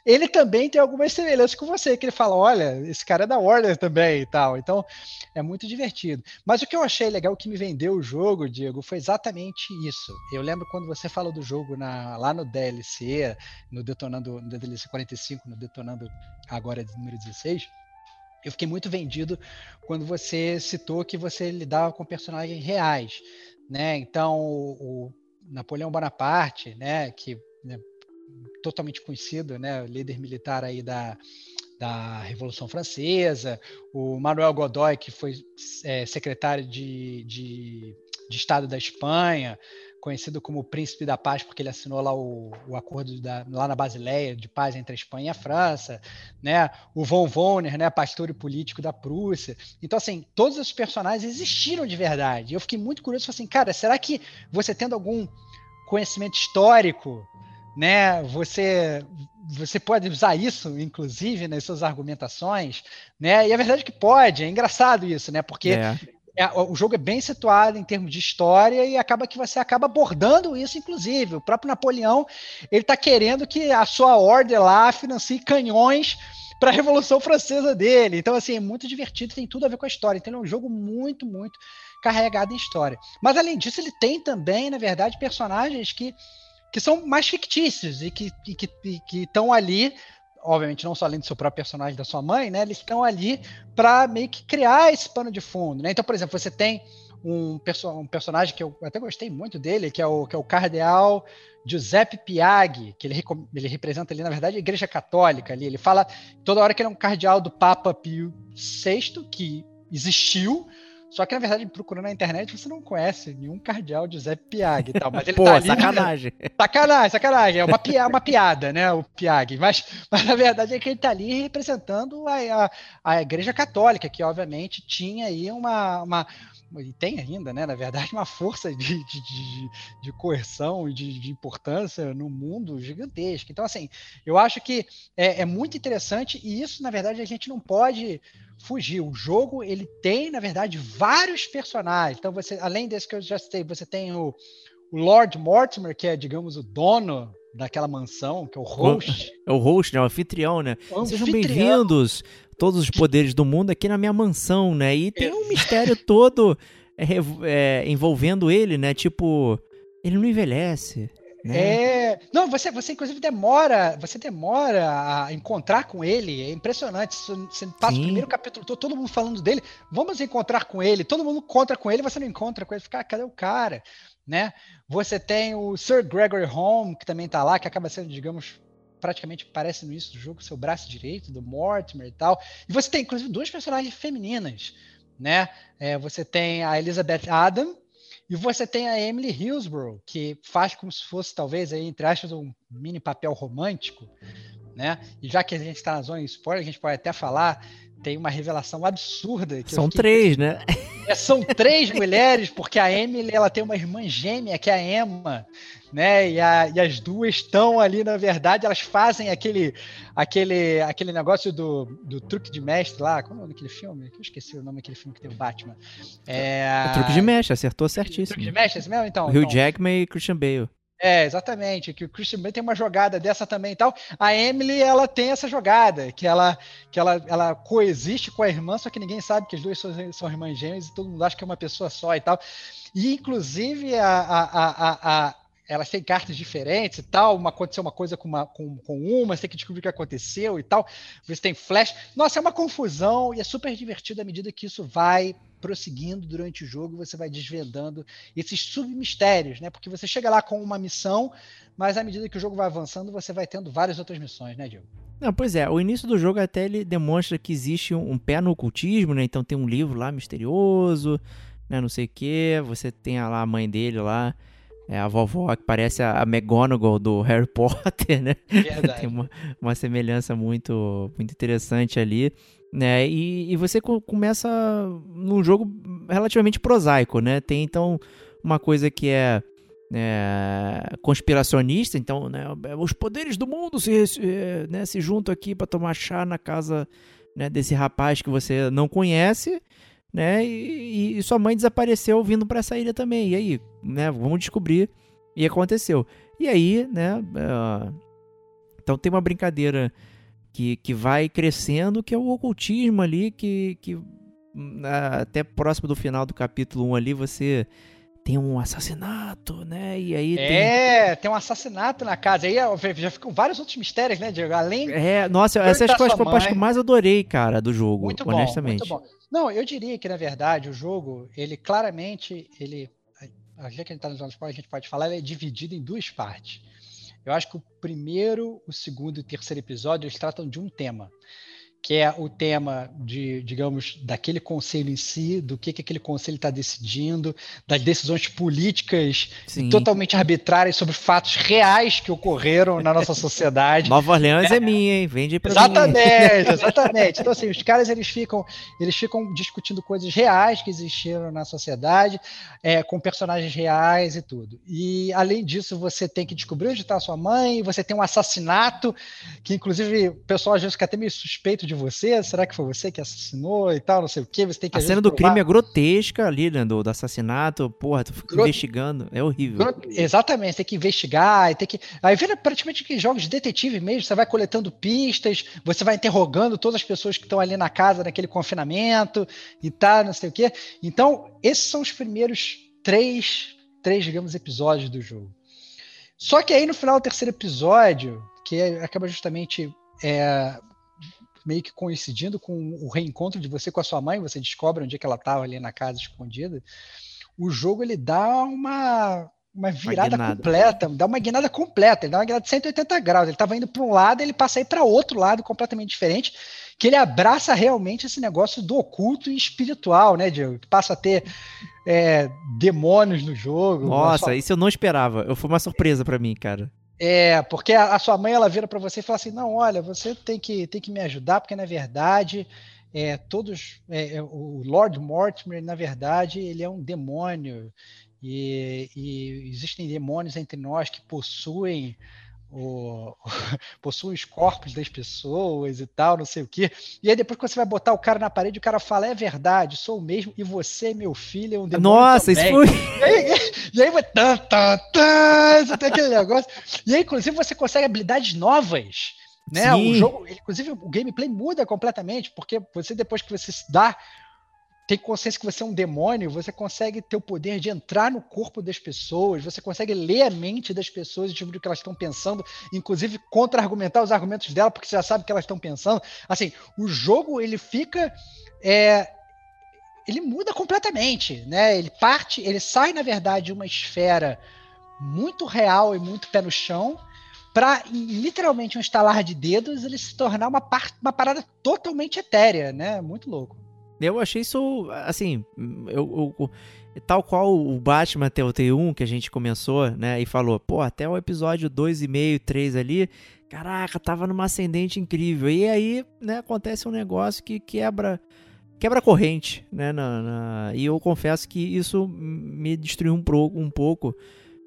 ele também tem algumas semelhanças com você, que ele fala, olha, esse cara é da Warner também e tal. Então, é muito divertido. Mas o que eu achei legal, o que me vendeu o jogo, Diego, foi exatamente isso. Eu lembro quando você falou do jogo na, lá no DLC, no Detonando, no DLC 45, no Detonando agora de número 16, eu fiquei muito vendido quando você citou que você lidava com personagens reais, né? Então, o, o Napoleão Bonaparte, né, que né, totalmente conhecido, né, líder militar aí da, da Revolução Francesa, o Manuel Godoy, que foi é, secretário de, de, de, Estado da Espanha, conhecido como Príncipe da Paz, porque ele assinou lá o, o acordo da, lá na Basileia de paz entre a Espanha e a França, né? O von Wöhner, né? pastor e político da Prússia. Então, assim, todos esses personagens existiram de verdade. Eu fiquei muito curioso, assim, cara, será que você tendo algum conhecimento histórico né? Você você pode usar isso, inclusive, nas suas argumentações, né? E a verdade é que pode, é engraçado isso, né? Porque é. É, o jogo é bem situado em termos de história e acaba que você acaba abordando isso, inclusive. O próprio Napoleão ele está querendo que a sua ordem lá financie canhões para a Revolução Francesa dele. Então, assim, é muito divertido, tem tudo a ver com a história. Então, é um jogo muito, muito carregado em história. Mas, além disso, ele tem também, na verdade, personagens que que são mais fictícios e que estão ali, obviamente não só além do seu próprio personagem da sua mãe, né? Eles estão ali para meio que criar esse pano de fundo, né? Então, por exemplo, você tem um, perso um, personagem que eu até gostei muito dele, que é o, que é o cardeal Giuseppe Piaghi, que ele, ele representa ali, na verdade, a Igreja Católica ali. Ele fala toda hora que ele é um cardeal do Papa Pio VI, que existiu, só que, na verdade, procurando na internet, você não conhece nenhum cardeal de Zé Piag e tal. Mas ele
Pô,
tá ali,
sacanagem.
Sacanagem, sacanagem. É uma, pi uma piada, né? O Piag. Mas, mas na verdade é que ele está ali representando a, a, a Igreja Católica, que obviamente tinha aí uma, uma e tem ainda, né, na verdade, uma força de, de, de, de coerção e de, de, importância no mundo gigantesca. Então, assim, eu acho que é, é, muito interessante e isso, na verdade, a gente não pode fugir. O jogo, ele tem, na verdade, vários personagens. Então, você, além desse que eu já citei, você tem o, o Lord Mortimer, que é, digamos, o dono daquela mansão, que é o host.
É o host, né? O anfitrião, né? O Sejam bem-vindos todos os poderes do mundo aqui na minha mansão, né? E tem um mistério todo é, é, envolvendo ele, né? Tipo, ele não envelhece. Né?
É, não, você, você inclusive demora, você demora a encontrar com ele, é impressionante. Você passa Sim. o primeiro capítulo todo, todo mundo falando dele, vamos encontrar com ele, todo mundo encontra com ele, você não encontra com ele, fica, ah, cadê o cara? Né? Você tem o Sir Gregory Home, que também tá lá, que acaba sendo, digamos, praticamente parece no início do jogo, seu braço direito, do Mortimer e tal. E você tem, inclusive, duas personagens femininas, né? É, você tem a Elizabeth Adam e você tem a Emily Hillsborough, que faz como se fosse, talvez, aí, entre aspas, um mini papel romântico, né? E já que a gente está na zona de spoiler, a gente pode até falar tem uma revelação absurda.
São três, né?
É, são três mulheres, porque a Emily ela tem uma irmã gêmea, que é a Emma, né? E, a, e as duas estão ali, na verdade, elas fazem aquele, aquele, aquele negócio do, do truque de mestre lá. Como é o nome daquele filme? Eu esqueci o nome daquele filme que tem o Batman.
É... O truque de mestre, acertou certíssimo. Truque
de mestre, esse mesmo? Então.
Hugh
então...
Jackman e Christian Bale.
É, exatamente. Que o Christian Bale tem uma jogada dessa também e tal. A Emily, ela tem essa jogada, que ela, que ela, ela coexiste com a irmã, só que ninguém sabe que as duas são, são irmãs gêmeas e todo mundo acha que é uma pessoa só e tal. E, inclusive, a, a, a, a elas têm cartas diferentes e tal. Uma aconteceu uma coisa com uma, com, com uma, você tem que descobrir o que aconteceu e tal. Você tem flash. Nossa, é uma confusão e é super divertido à medida que isso vai prosseguindo durante o jogo, você vai desvendando esses submistérios, né? Porque você chega lá com uma missão, mas à medida que o jogo vai avançando, você vai tendo várias outras missões, né, Diego?
Não, pois é, o início do jogo até ele demonstra que existe um, um pé no ocultismo, né? Então tem um livro lá misterioso, né? Não sei o que. Você tem lá a mãe dele lá. É a vovó que parece a McGonagall do Harry Potter, né?
Verdade.
Tem uma, uma semelhança muito, muito interessante ali né? E, e você começa num jogo relativamente prosaico, né? Tem então uma coisa que é, é conspiracionista, então, né? Os poderes do mundo se, se, né, se juntam aqui para tomar chá na casa né, desse rapaz que você não conhece, né? E, e sua mãe desapareceu vindo para essa ilha também. E aí, né? Vamos descobrir. E aconteceu. E aí, né? Uh, então tem uma brincadeira que, que vai crescendo, que é o ocultismo ali, que, que hum, até próximo do final do capítulo 1 ali você tem um assassinato, né? E aí
é, tem... tem um assassinato na casa. Aí já ficam vários outros mistérios, né, Diego? Além.
É, nossa, essas coisas foi a parte que eu mais adorei, cara, do jogo,
muito
honestamente.
Bom, muito bom. Não, eu diria que, na verdade, o jogo, ele claramente, ele. Já que a gente tá nos anos a gente pode falar, ele é dividido em duas partes. Eu acho que o primeiro, o segundo e o terceiro episódio eles tratam de um tema que é o tema de, digamos, daquele conselho em si, do que, que aquele conselho está decidindo, das decisões políticas totalmente arbitrárias sobre fatos reais que ocorreram na nossa sociedade.
Nova Orleans é, é minha, hein? Vende
exatamente, mim. Exatamente, Então, assim, os caras, eles ficam, eles ficam discutindo coisas reais que existiram na sociedade, é, com personagens reais e tudo. E, além disso, você tem que descobrir onde está sua mãe, você tem um assassinato, que, inclusive, o pessoal às vezes fica até meio suspeito de você? Será que foi você que assassinou e tal? Não sei o que. Você tem que
a cena do provar. crime é grotesca ali, né? Do, do assassinato. Porra, tu fica investigando. É horrível.
Exatamente, tem que investigar e tem que. Aí vira praticamente que jogos de detetive mesmo. Você vai coletando pistas, você vai interrogando todas as pessoas que estão ali na casa naquele confinamento e tal, não sei o quê. Então, esses são os primeiros três, três digamos, episódios do jogo. Só que aí no final do terceiro episódio, que acaba justamente é, meio que coincidindo com o reencontro de você com a sua mãe, você descobre onde é que ela estava ali na casa escondida. O jogo ele dá uma uma virada uma completa, dá uma guinada completa, ele dá uma guinada de 180 graus. Ele estava indo para um lado, ele passa aí para outro lado completamente diferente, que ele abraça realmente esse negócio do oculto e espiritual, né, Diego? Que passa a ter é, demônios no jogo.
Nossa, só... isso eu não esperava. Foi uma surpresa para mim, cara.
É, porque a, sua mãe ela vira para você e fala assim: não, olha, você tem que, tem que me ajudar, porque na verdade, é, todos. É, é o Lord Mortimer, na verdade, ele é um demônio. E, e existem demônios entre nós que possuem o, possui os corpos das pessoas e tal, não sei o quê. E aí depois que você vai botar o cara na parede, o cara fala, é verdade, sou o mesmo, e você, meu filho, é um demônio
Nossa, também. isso foi...
E aí, e aí vai... Tá, tá, tá, você tem aquele negócio. E aí, inclusive, você consegue habilidades novas. Né? O jogo, inclusive, o gameplay muda completamente, porque você, depois que você se dá tem consciência que você é um demônio, você consegue ter o poder de entrar no corpo das pessoas, você consegue ler a mente das pessoas descobrir o que elas estão pensando, inclusive contra-argumentar os argumentos dela, porque você já sabe o que elas estão pensando. Assim, o jogo ele fica. É, ele muda completamente, né? Ele parte, ele sai, na verdade, de uma esfera muito real e muito pé no chão, para literalmente um estalar de dedos ele se tornar uma, par uma parada totalmente etérea, né? Muito louco.
Eu achei isso, assim, eu, eu, tal qual o Batman Telltale 1 que a gente começou, né, e falou, pô, até o episódio 2,5, 3 ali, caraca, tava numa ascendente incrível. E aí, né, acontece um negócio que quebra quebra corrente, né? Na, na, e eu confesso que isso me destruiu um, pro, um pouco,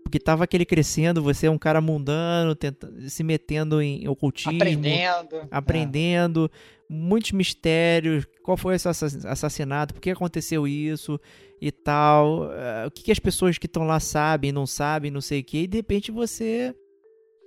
porque tava aquele crescendo, você é um cara mundano, tenta, se metendo em ocultismo,
aprendendo,
aprendendo, é. muitos mistérios, qual foi esse assassinato, por que aconteceu isso e tal, uh, o que, que as pessoas que estão lá sabem, não sabem, não sei o que, e de repente você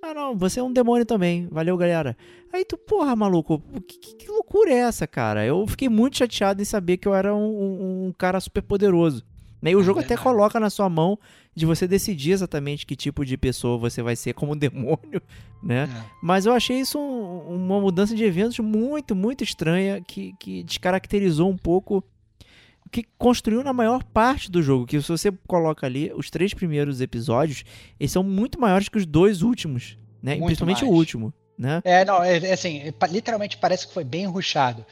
ah, não, você é um demônio também. Valeu, galera. Aí tu, porra, maluco, que, que, que loucura é essa, cara? Eu fiquei muito chateado em saber que eu era um, um, um cara super poderoso. Né? E o é jogo até coloca na sua mão de você decidir exatamente que tipo de pessoa você vai ser como um demônio, né? É. Mas eu achei isso um, uma mudança de eventos muito, muito estranha que, que descaracterizou um pouco que construiu na maior parte do jogo. Que se você coloca ali os três primeiros episódios, eles são muito maiores que os dois últimos, né? Muito Principalmente mais. o último. Né?
É, não, é, é assim, é, literalmente parece que foi bem ruchado,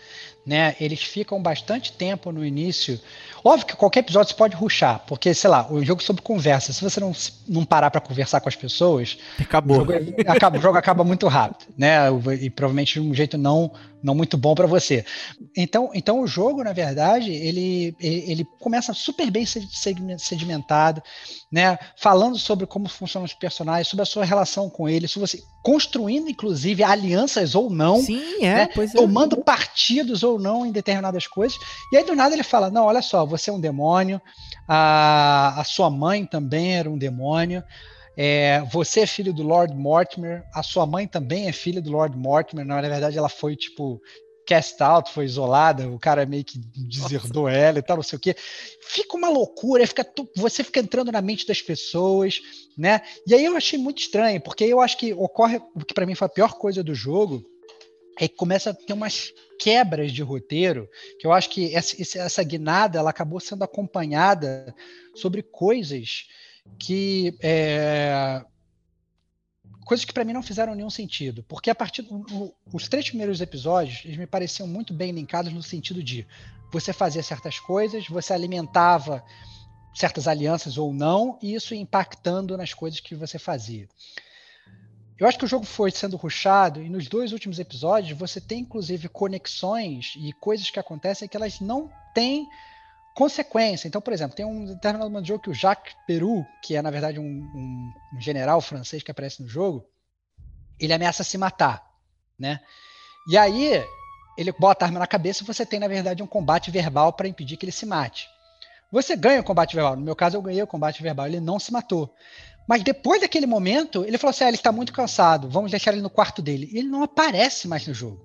né? Eles ficam bastante tempo no início. Óbvio que qualquer episódio você pode ruxar, porque, sei lá, o jogo é sobre conversa. Se você não, não parar para conversar com as pessoas,
acabou.
O jogo, acaba, o jogo acaba muito rápido, né? E provavelmente de um jeito não não muito bom para você. Então, então o jogo, na verdade, ele, ele começa super bem sedimentado, né? Falando sobre como funcionam os personagens, sobre a sua relação com eles, sobre você construindo, inclusive, alianças ou não.
Sim, é,
né? Tomando é. partidos ou não em determinadas coisas. E aí, do nada, ele fala: Não, olha só, você é um demônio, a, a sua mãe também era um demônio. É, você é filho do Lord Mortimer, a sua mãe também é filha do Lord Mortimer. Na verdade, ela foi tipo cast out, foi isolada, o cara meio que deserdou Nossa. ela e tal, não sei o quê. Fica uma loucura, fica você fica entrando na mente das pessoas, né? E aí eu achei muito estranho, porque eu acho que ocorre o que para mim foi a pior coisa do jogo, é que começa a ter umas quebras de roteiro, que eu acho que essa, essa guinada ela acabou sendo acompanhada sobre coisas que é, coisas que para mim não fizeram nenhum sentido, porque a partir dos três primeiros episódios eles me pareciam muito bem linkados no sentido de você fazia certas coisas, você alimentava certas alianças ou não, e isso impactando nas coisas que você fazia. Eu acho que o jogo foi sendo ruxado e nos dois últimos episódios você tem inclusive conexões e coisas que acontecem que elas não têm consequência. Então, por exemplo, tem um determinado momento do jogo que o Jacques Peru, que é na verdade um, um, um, general francês que aparece no jogo, ele ameaça se matar, né? E aí ele bota a arma na cabeça e você tem na verdade um combate verbal para impedir que ele se mate. Você ganha o combate verbal. No meu caso, eu ganhei o combate verbal. Ele não se matou. Mas depois daquele momento, ele falou assim: ah, ele está muito cansado, vamos deixar ele no quarto dele. E ele não aparece mais no jogo.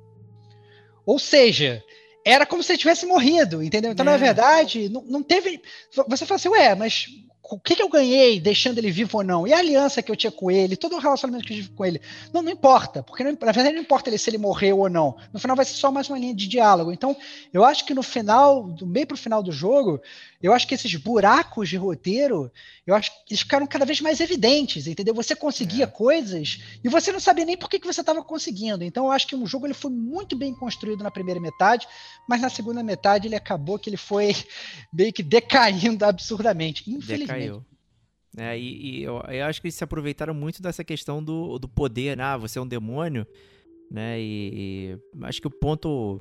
Ou seja, era como se ele tivesse morrido, entendeu? Então, é. na verdade, não, não teve. Você fala assim, ué, mas o que, que, eu ganhei deixando ele vivo ou não? E a aliança que eu tinha com ele, todo o relacionamento que eu tive com ele. Não, não importa, porque não, na verdade não importa ele, se ele morreu ou não. No final vai ser só mais uma linha de diálogo. Então, eu acho que no final, do meio para o final do jogo, eu acho que esses buracos de roteiro, eu acho que eles ficaram cada vez mais evidentes, entendeu? Você conseguia é. coisas e você não sabia nem por que, que você estava conseguindo. Então, eu acho que o jogo ele foi muito bem construído na primeira metade, mas na segunda metade ele acabou que ele foi meio que decaindo absurdamente, infelizmente. Decaiu.
É, e, e eu, eu, acho que eles se aproveitaram muito dessa questão do, do poder, né? Ah, você é um demônio, né? E, e acho que o ponto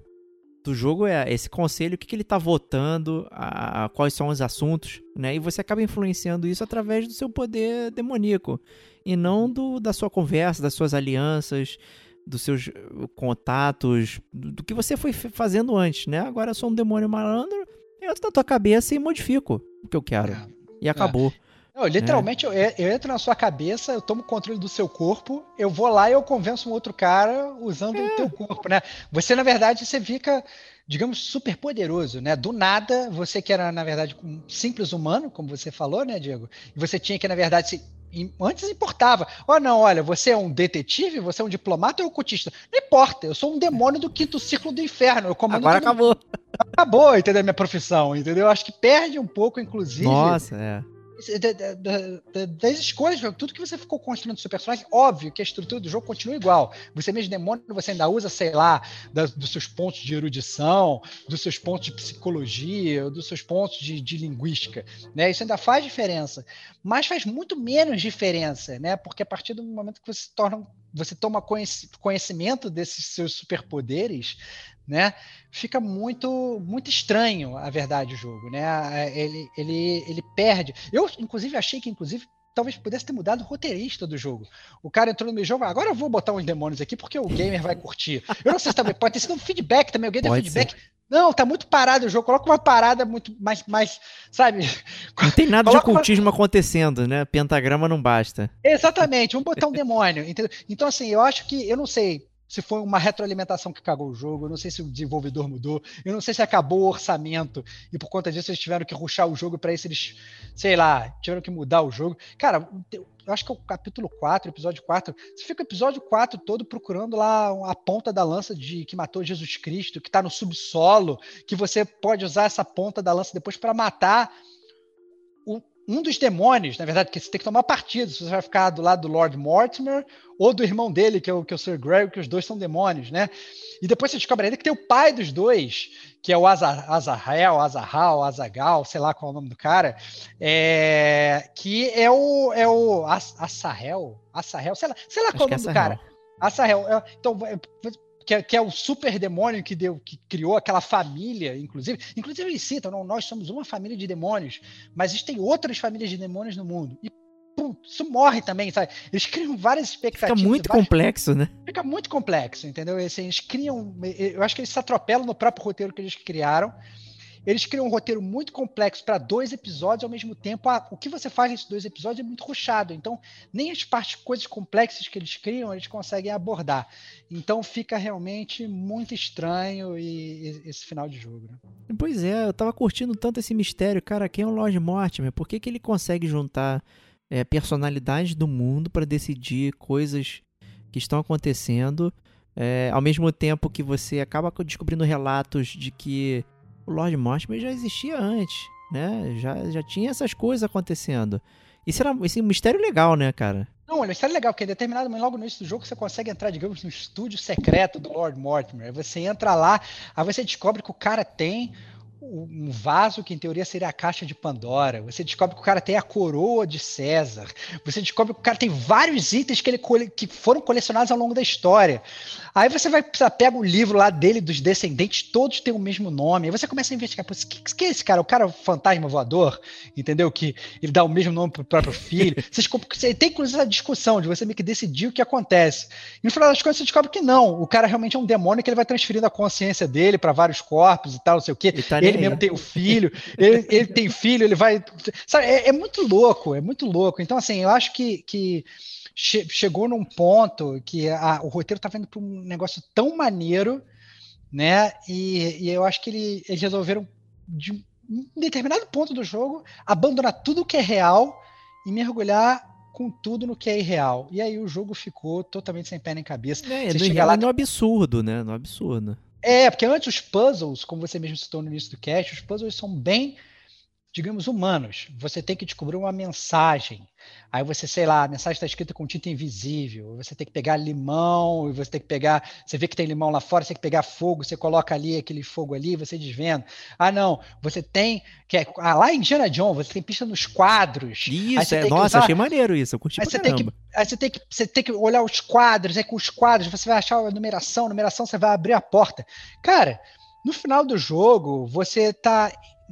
do jogo é esse conselho, o que, que ele está votando, a, a, quais são os assuntos, né? E você acaba influenciando isso através do seu poder demoníaco e não do, da sua conversa, das suas alianças, dos seus contatos, do, do que você foi fazendo antes, né? Agora eu sou um demônio malandro, eu entro na tua cabeça e modifico o que eu quero. É. E acabou. É.
Não, literalmente, é. eu, eu, entro na sua cabeça, eu tomo controle do seu corpo, eu vou lá e eu convenço um outro cara usando é. o teu corpo, né? Você, na verdade, você fica, digamos, super poderoso, né? Do nada, você que era, na verdade, um simples humano, como você falou, né, Diego? E você tinha que, na verdade, se, antes importava. Oh, não, olha, você é um detetive, você é um diplomata ou um ocultista? Não importa, eu sou um demônio do quinto círculo do inferno. Eu
comando Agora acabou.
Acabou, entendeu? Minha profissão, entendeu? Eu acho que perde um pouco, inclusive.
Nossa, é
das escolhas, tudo que você ficou construindo do seu personagem, óbvio que a estrutura do jogo continua igual. Você mesmo demônio, você ainda usa, sei lá, da, dos seus pontos de erudição, dos seus pontos de psicologia, dos seus pontos de, de, linguística, né? Isso ainda faz diferença, mas faz muito menos diferença, né? Porque a partir do momento que você se torna você toma conhecimento desses seus superpoderes, né? Fica muito muito estranho, a verdade, o jogo, né? Ele, ele, ele perde. Eu, inclusive, achei que, inclusive, talvez pudesse ter mudado o roteirista do jogo. O cara entrou no meio jogo, agora eu vou botar uns demônios aqui porque o gamer vai curtir. Eu não sei se também pode ter sido um feedback também, alguém deu feedback. Ser. Não, tá muito parado o jogo. Coloca uma parada muito mais, mais sabe?
Não tem nada de ocultismo uma... acontecendo, né? Pentagrama não basta.
Exatamente, vamos botar um demônio. Entendeu? Então, assim, eu acho que, eu não sei, se foi uma retroalimentação que cagou o jogo, eu não sei se o desenvolvedor mudou, eu não sei se acabou o orçamento e por conta disso eles tiveram que ruxar o jogo para isso eles, sei lá, tiveram que mudar o jogo. Cara, eu acho que é o capítulo 4, episódio 4, você fica o episódio 4 todo procurando lá a ponta da lança de que matou Jesus Cristo, que está no subsolo, que você pode usar essa ponta da lança depois para matar um dos demônios, na verdade, que você tem que tomar partido, se você vai ficar do lado do Lord Mortimer ou do irmão dele, que é o, que é o Sir Greg, que os dois são demônios, né? E depois você descobre ainda que tem o pai dos dois, que é o Azarel, Azarral, Azagal, sei lá qual é o nome do cara, é, que é o, é o Assahel, Assahel, sei lá, sei lá qual é o nome do cara. Assahel. É, então, que é, que é, o super demônio que deu, que criou aquela família, inclusive. Inclusive ele cita, não, nós somos uma família de demônios, mas existem outras famílias de demônios no mundo. E pum, isso morre também, sabe? Eles criam várias expectativas.
Fica muito várias... complexo, né?
Fica muito complexo, entendeu? Assim, eles criam. Eu acho que eles se atropelam no próprio roteiro que eles criaram. Eles criam um roteiro muito complexo para dois episódios ao mesmo tempo. Ah, o que você faz nesses dois episódios é muito ruchado. Então, nem as partes, coisas complexas que eles criam, eles conseguem abordar. Então, fica realmente muito estranho e, e, esse final de jogo. Né?
Pois é, eu tava curtindo tanto esse mistério. Cara, quem é o Lord Mortimer? Por que, que ele consegue juntar é, personalidades do mundo para decidir coisas que estão acontecendo? É, ao mesmo tempo que você acaba descobrindo relatos de que o Lord Mortimer já existia antes, né? Já, já tinha essas coisas acontecendo. Isso era esse é mistério legal, né, cara?
Não, olha, isso é legal, porque em determinado momento, logo no início do jogo, você consegue entrar, digamos, no estúdio secreto do Lord Mortimer. Aí você entra lá, aí você descobre que o cara tem um vaso que em teoria seria a caixa de Pandora. Você descobre que o cara tem a coroa de César. Você descobre que o cara tem vários itens que, ele que foram colecionados ao longo da história. Aí você vai pega o livro lá dele dos descendentes, todos têm o mesmo nome. Aí você começa a investigar, o que, que é esse cara? O cara é fantasma voador, entendeu? Que ele dá o mesmo nome pro próprio filho. você tem inclusive essa discussão de você meio que decidir o que acontece. E no final das contas você descobre que não, o cara realmente é um demônio que ele vai transferindo a consciência dele para vários corpos e tal, não sei o quê. Ele, tá ele mesmo tem o filho, ele, ele, tem filho, ele vai. Sabe, é, é, muito louco, é muito louco. Então, assim, eu acho que, que che chegou num ponto que a, o roteiro tá vendo para um negócio tão maneiro, né? E, e eu acho que ele, eles resolveram, de um determinado ponto do jogo, abandonar tudo que é real e mergulhar com tudo no que é irreal. E aí o jogo ficou totalmente sem pé nem cabeça.
É, você chega lá no absurdo, né? No absurdo.
É, porque antes os puzzles, como você mesmo citou no início do cast, os puzzles são bem digamos, humanos. Você tem que descobrir uma mensagem. Aí você, sei lá, a mensagem está escrita com tinta invisível. Você tem que pegar limão, e você tem que pegar. Você vê que tem limão lá fora, você tem que pegar fogo, você coloca ali aquele fogo ali, você desvenda. Ah, não, você tem. Que é, ah, lá em Indiana Jones, você tem pista nos quadros.
Isso, é, nossa, usar, achei maneiro isso. Eu curti
aí você tem que, aí você tem que Você tem que olhar os quadros, aí com os quadros você vai achar a numeração, a numeração você vai abrir a porta. Cara, no final do jogo, você tá.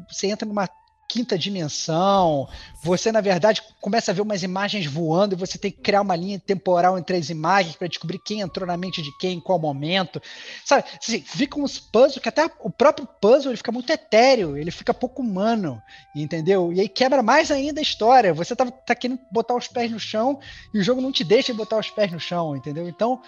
Você entra numa quinta dimensão. Você, na verdade, começa a ver umas imagens voando e você tem que criar uma linha temporal entre as imagens para descobrir quem entrou na mente de quem, em qual momento. Sabe? Assim, fica uns puzzles que até o próprio puzzle ele fica muito etéreo, ele fica pouco humano, entendeu? E aí quebra mais ainda a história. Você tá, tá querendo botar os pés no chão e o jogo não te deixa botar os pés no chão, entendeu? Então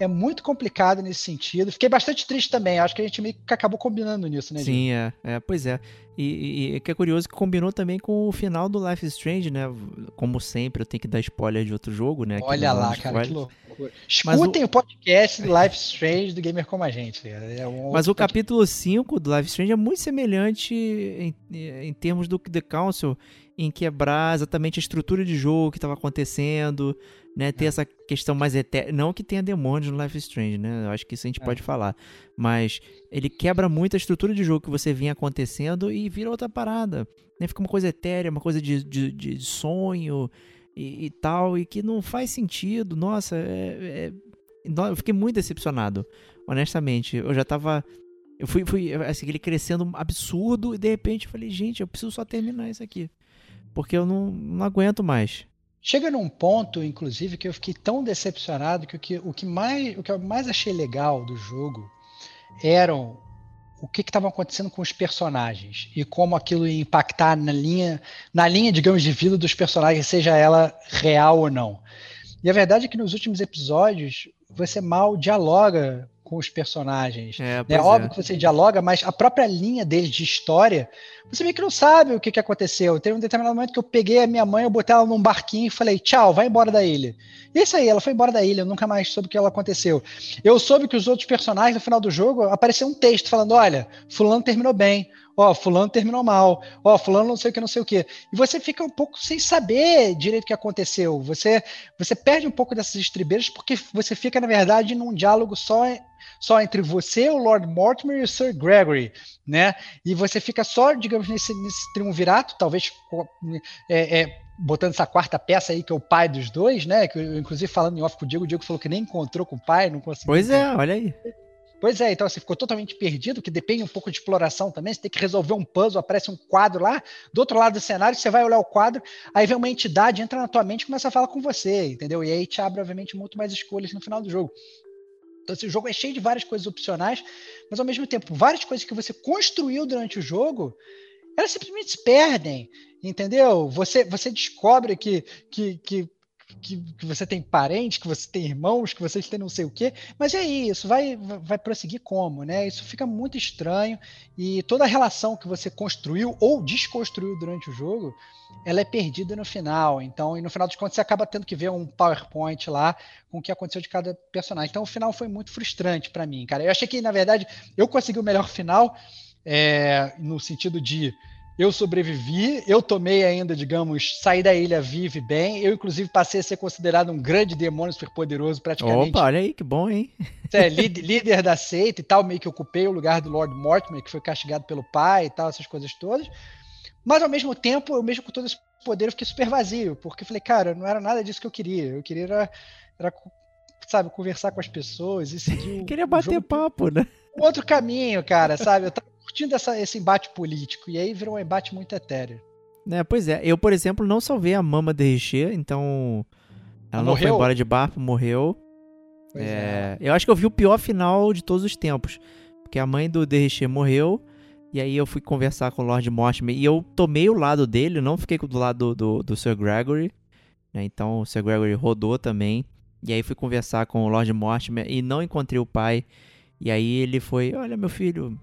é muito complicado nesse sentido. Fiquei bastante triste também. Acho que a gente meio que acabou combinando nisso, né?
Sim, é, é. Pois é. E, e, que é curioso que combinou também com o final do Life is Strange, né? Como sempre, eu tenho que dar spoiler de outro jogo, né?
Olha lá, cara, que loucura. Escutem o... o... podcast do Life is Strange do Gamer Como a Gente.
É um Mas o capítulo 5 do Life is Strange é muito semelhante em, em termos do The Council, em quebrar exatamente a estrutura de jogo que estava acontecendo, né? Ter é. essa questão mais eterna. Não que tenha demônios no Life is Strange, né? Eu acho que isso a gente é. pode falar. Mas ele quebra muito a estrutura de jogo que você vinha acontecendo e vira outra parada. Né? Fica uma coisa etérea, uma coisa de, de, de sonho. E, e, tal, e que não faz sentido. Nossa, é, é... eu fiquei muito decepcionado, honestamente. Eu já tava. Eu fui, fui assim, ele crescendo absurdo, e de repente eu falei, gente, eu preciso só terminar isso aqui. Porque eu não, não aguento mais.
Chega num ponto, inclusive, que eu fiquei tão decepcionado que o que, o que, mais, o que eu mais achei legal do jogo eram o que estava acontecendo com os personagens e como aquilo ia impactar na linha, na linha, digamos, de vida dos personagens, seja ela real ou não. E a verdade é que nos últimos episódios você mal dialoga com os personagens. É, é óbvio é. que você dialoga, mas a própria linha deles de história, você meio que não sabe o que, que aconteceu. Teve um determinado momento que eu peguei a minha mãe, eu botei ela num barquinho e falei, tchau, vai embora da ilha. E é isso aí, ela foi embora da ilha, eu nunca mais soube o que ela aconteceu. Eu soube que os outros personagens, no final do jogo, apareceu um texto falando, olha, fulano terminou bem, ó, fulano terminou mal, ó, fulano não sei o que, não sei o que. E você fica um pouco sem saber direito o que aconteceu. Você, você perde um pouco dessas estribeiras porque você fica, na verdade, num diálogo só só entre você, o Lord Mortimer e o Sir Gregory, né? E você fica só, digamos, nesse, nesse triunvirato, talvez é, é, botando essa quarta peça aí, que é o pai dos dois, né? Que, inclusive, falando em off com o Diego, o Diego falou que nem encontrou com o pai, não conseguiu.
Pois é, olha aí.
Pois é, então você ficou totalmente perdido, que depende um pouco de exploração também. Você tem que resolver um puzzle, aparece um quadro lá, do outro lado do cenário, você vai olhar o quadro, aí vem uma entidade, entra na tua mente e começa a falar com você, entendeu? E aí te abre, obviamente, muito mais escolhas no final do jogo. Então, esse jogo é cheio de várias coisas opcionais, mas ao mesmo tempo, várias coisas que você construiu durante o jogo, elas simplesmente se perdem, entendeu? Você, você descobre que, que, que que, que, você tem parentes, que você tem irmãos, que vocês têm não sei o quê, mas é isso, vai, vai prosseguir como, né? Isso fica muito estranho e toda a relação que você construiu ou desconstruiu durante o jogo, ela é perdida no final. Então, e no final dos contos, você acaba tendo que ver um PowerPoint lá com o que aconteceu de cada personagem. Então, o final foi muito frustrante para mim, cara. Eu achei que, na verdade, eu consegui o melhor final é, no sentido de eu sobrevivi, eu tomei ainda, digamos, sair da ilha vive bem. Eu, inclusive, passei a ser considerado um grande demônio superpoderoso, praticamente.
Opa, olha aí, que bom, hein?
É, líder da seita e tal, meio que ocupei o lugar do Lord Mortimer, que foi castigado pelo pai e tal, essas coisas todas. Mas, ao mesmo tempo, eu mesmo com todo esse poder, eu fiquei super vazio, porque eu falei, cara, não era nada disso que eu queria. Eu queria era, era sabe, conversar com as pessoas e seguir.
queria bater papo, né?
Um outro caminho, cara, sabe? Eu tava curtindo essa, esse embate político. E aí virou um embate muito etéreo.
É, pois é. Eu, por exemplo, não salvei a mama de Richer, então. Ela não foi embora de barco, morreu. É, é. Eu acho que eu vi o pior final de todos os tempos. Porque a mãe do Derricher morreu. E aí eu fui conversar com o Lord Mortimer. E eu tomei o lado dele, não fiquei do lado do, do, do Sir Gregory. Né? Então o Sir Gregory rodou também. E aí fui conversar com o Lord Mortimer e não encontrei o pai. E aí ele foi: Olha, meu filho,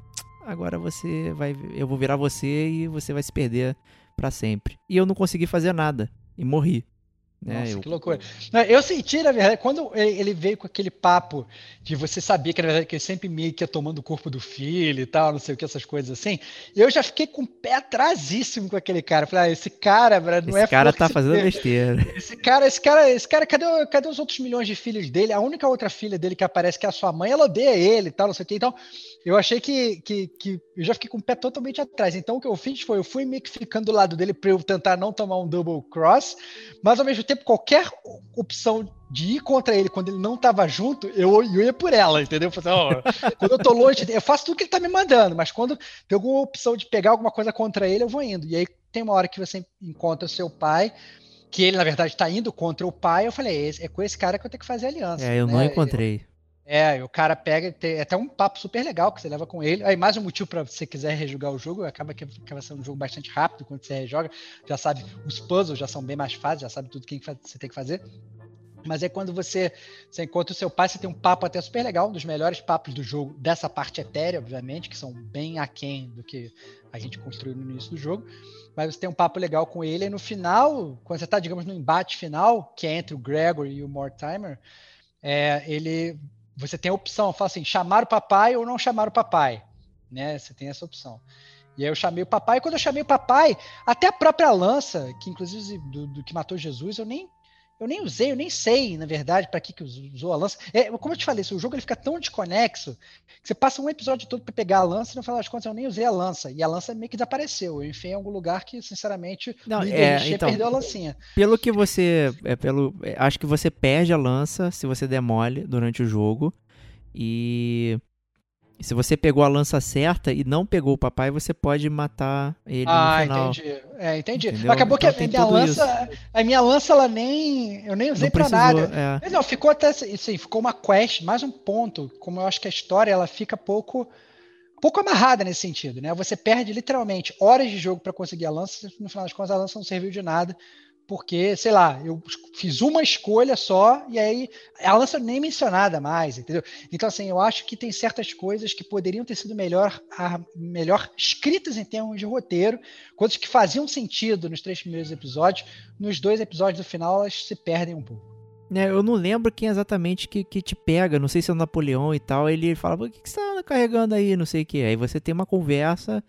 agora você vai. Eu vou virar você e você vai se perder para sempre. E eu não consegui fazer nada. E morri.
Né? Nossa, eu... que loucura. Eu senti, na verdade, quando ele veio com aquele papo de você saber que, na verdade, que ele sempre meio que ia tomando o corpo do filho e tal, não sei o que, essas coisas assim, eu já fiquei com o pé atrasíssimo com aquele cara. Falei, ah, esse cara, não esse é
Esse cara tá fazendo besteira.
Esse cara, esse cara, esse cara, cadê, cadê os outros milhões de filhos dele? A única outra filha dele que aparece, que é a sua mãe, ela odeia ele e tal, não sei o que. Então, eu achei que, que, que eu já fiquei com o pé totalmente atrás. Então, o que eu fiz foi, eu fui meio que ficando do lado dele para eu tentar não tomar um double cross, mas ao mesmo tempo, qualquer opção de ir contra ele quando ele não estava junto, eu, eu ia por ela, entendeu? Eu quando eu tô longe, eu faço tudo que ele tá me mandando, mas quando tem alguma opção de pegar alguma coisa contra ele, eu vou indo. E aí tem uma hora que você encontra o seu pai, que ele, na verdade, está indo contra o pai, eu falei, é, é com esse cara que eu tenho que fazer aliança.
É, eu né? não encontrei.
É, o cara pega, tem até um papo super legal que você leva com ele. Aí mais um motivo para você quiser rejogar o jogo, acaba que acaba sendo um jogo bastante rápido quando você rejoga, já sabe, os puzzles já são bem mais fáceis, já sabe tudo que você tem que fazer. Mas é quando você, você encontra o seu pai, você tem um papo até super legal, um dos melhores papos do jogo, dessa parte etérea, obviamente, que são bem aquém do que a gente construiu no início do jogo. Mas você tem um papo legal com ele, e no final, quando você está, digamos, no embate final, que é entre o Gregory e o Mortimer, é, ele você tem a opção, fala assim, chamar o papai ou não chamar o papai, né? Você tem essa opção. E aí eu chamei o papai, e quando eu chamei o papai, até a própria lança, que inclusive do, do que matou Jesus, eu nem eu nem usei, eu nem sei, na verdade, para que, que usou a lança. É, como eu te falei, o jogo ele fica tão desconexo que você passa um episódio todo para pegar a lança e no final das contas eu nem usei a lança. E a lança meio que desapareceu. Eu enfiei em algum lugar que, sinceramente,
não, é, então, perdeu a lancinha. Pelo que você. É, pelo, é, acho que você perde a lança se você demole durante o jogo. E se você pegou a lança certa e não pegou o papai, você pode matar ele ah, no final.
entendi. É, entendi. Entendeu? Acabou então, que a minha lança, isso. a minha lança ela nem, eu nem usei para nada. É. Não, ficou até assim, ficou uma quest, mais um ponto, como eu acho que a história ela fica pouco pouco amarrada nesse sentido, né? Você perde literalmente horas de jogo para conseguir a lança, no final das contas a lança não serviu de nada porque, sei lá, eu fiz uma escolha só e aí a lança nem mencionada mais, entendeu? Então, assim, eu acho que tem certas coisas que poderiam ter sido melhor, melhor escritas em termos de roteiro, coisas que faziam sentido nos três primeiros episódios, nos dois episódios do final elas se perdem um pouco.
É, eu não lembro quem exatamente que, que te pega, não sei se é o Napoleão e tal, ele fala, o que, que você tá carregando aí, não sei o que. Aí você tem uma conversa,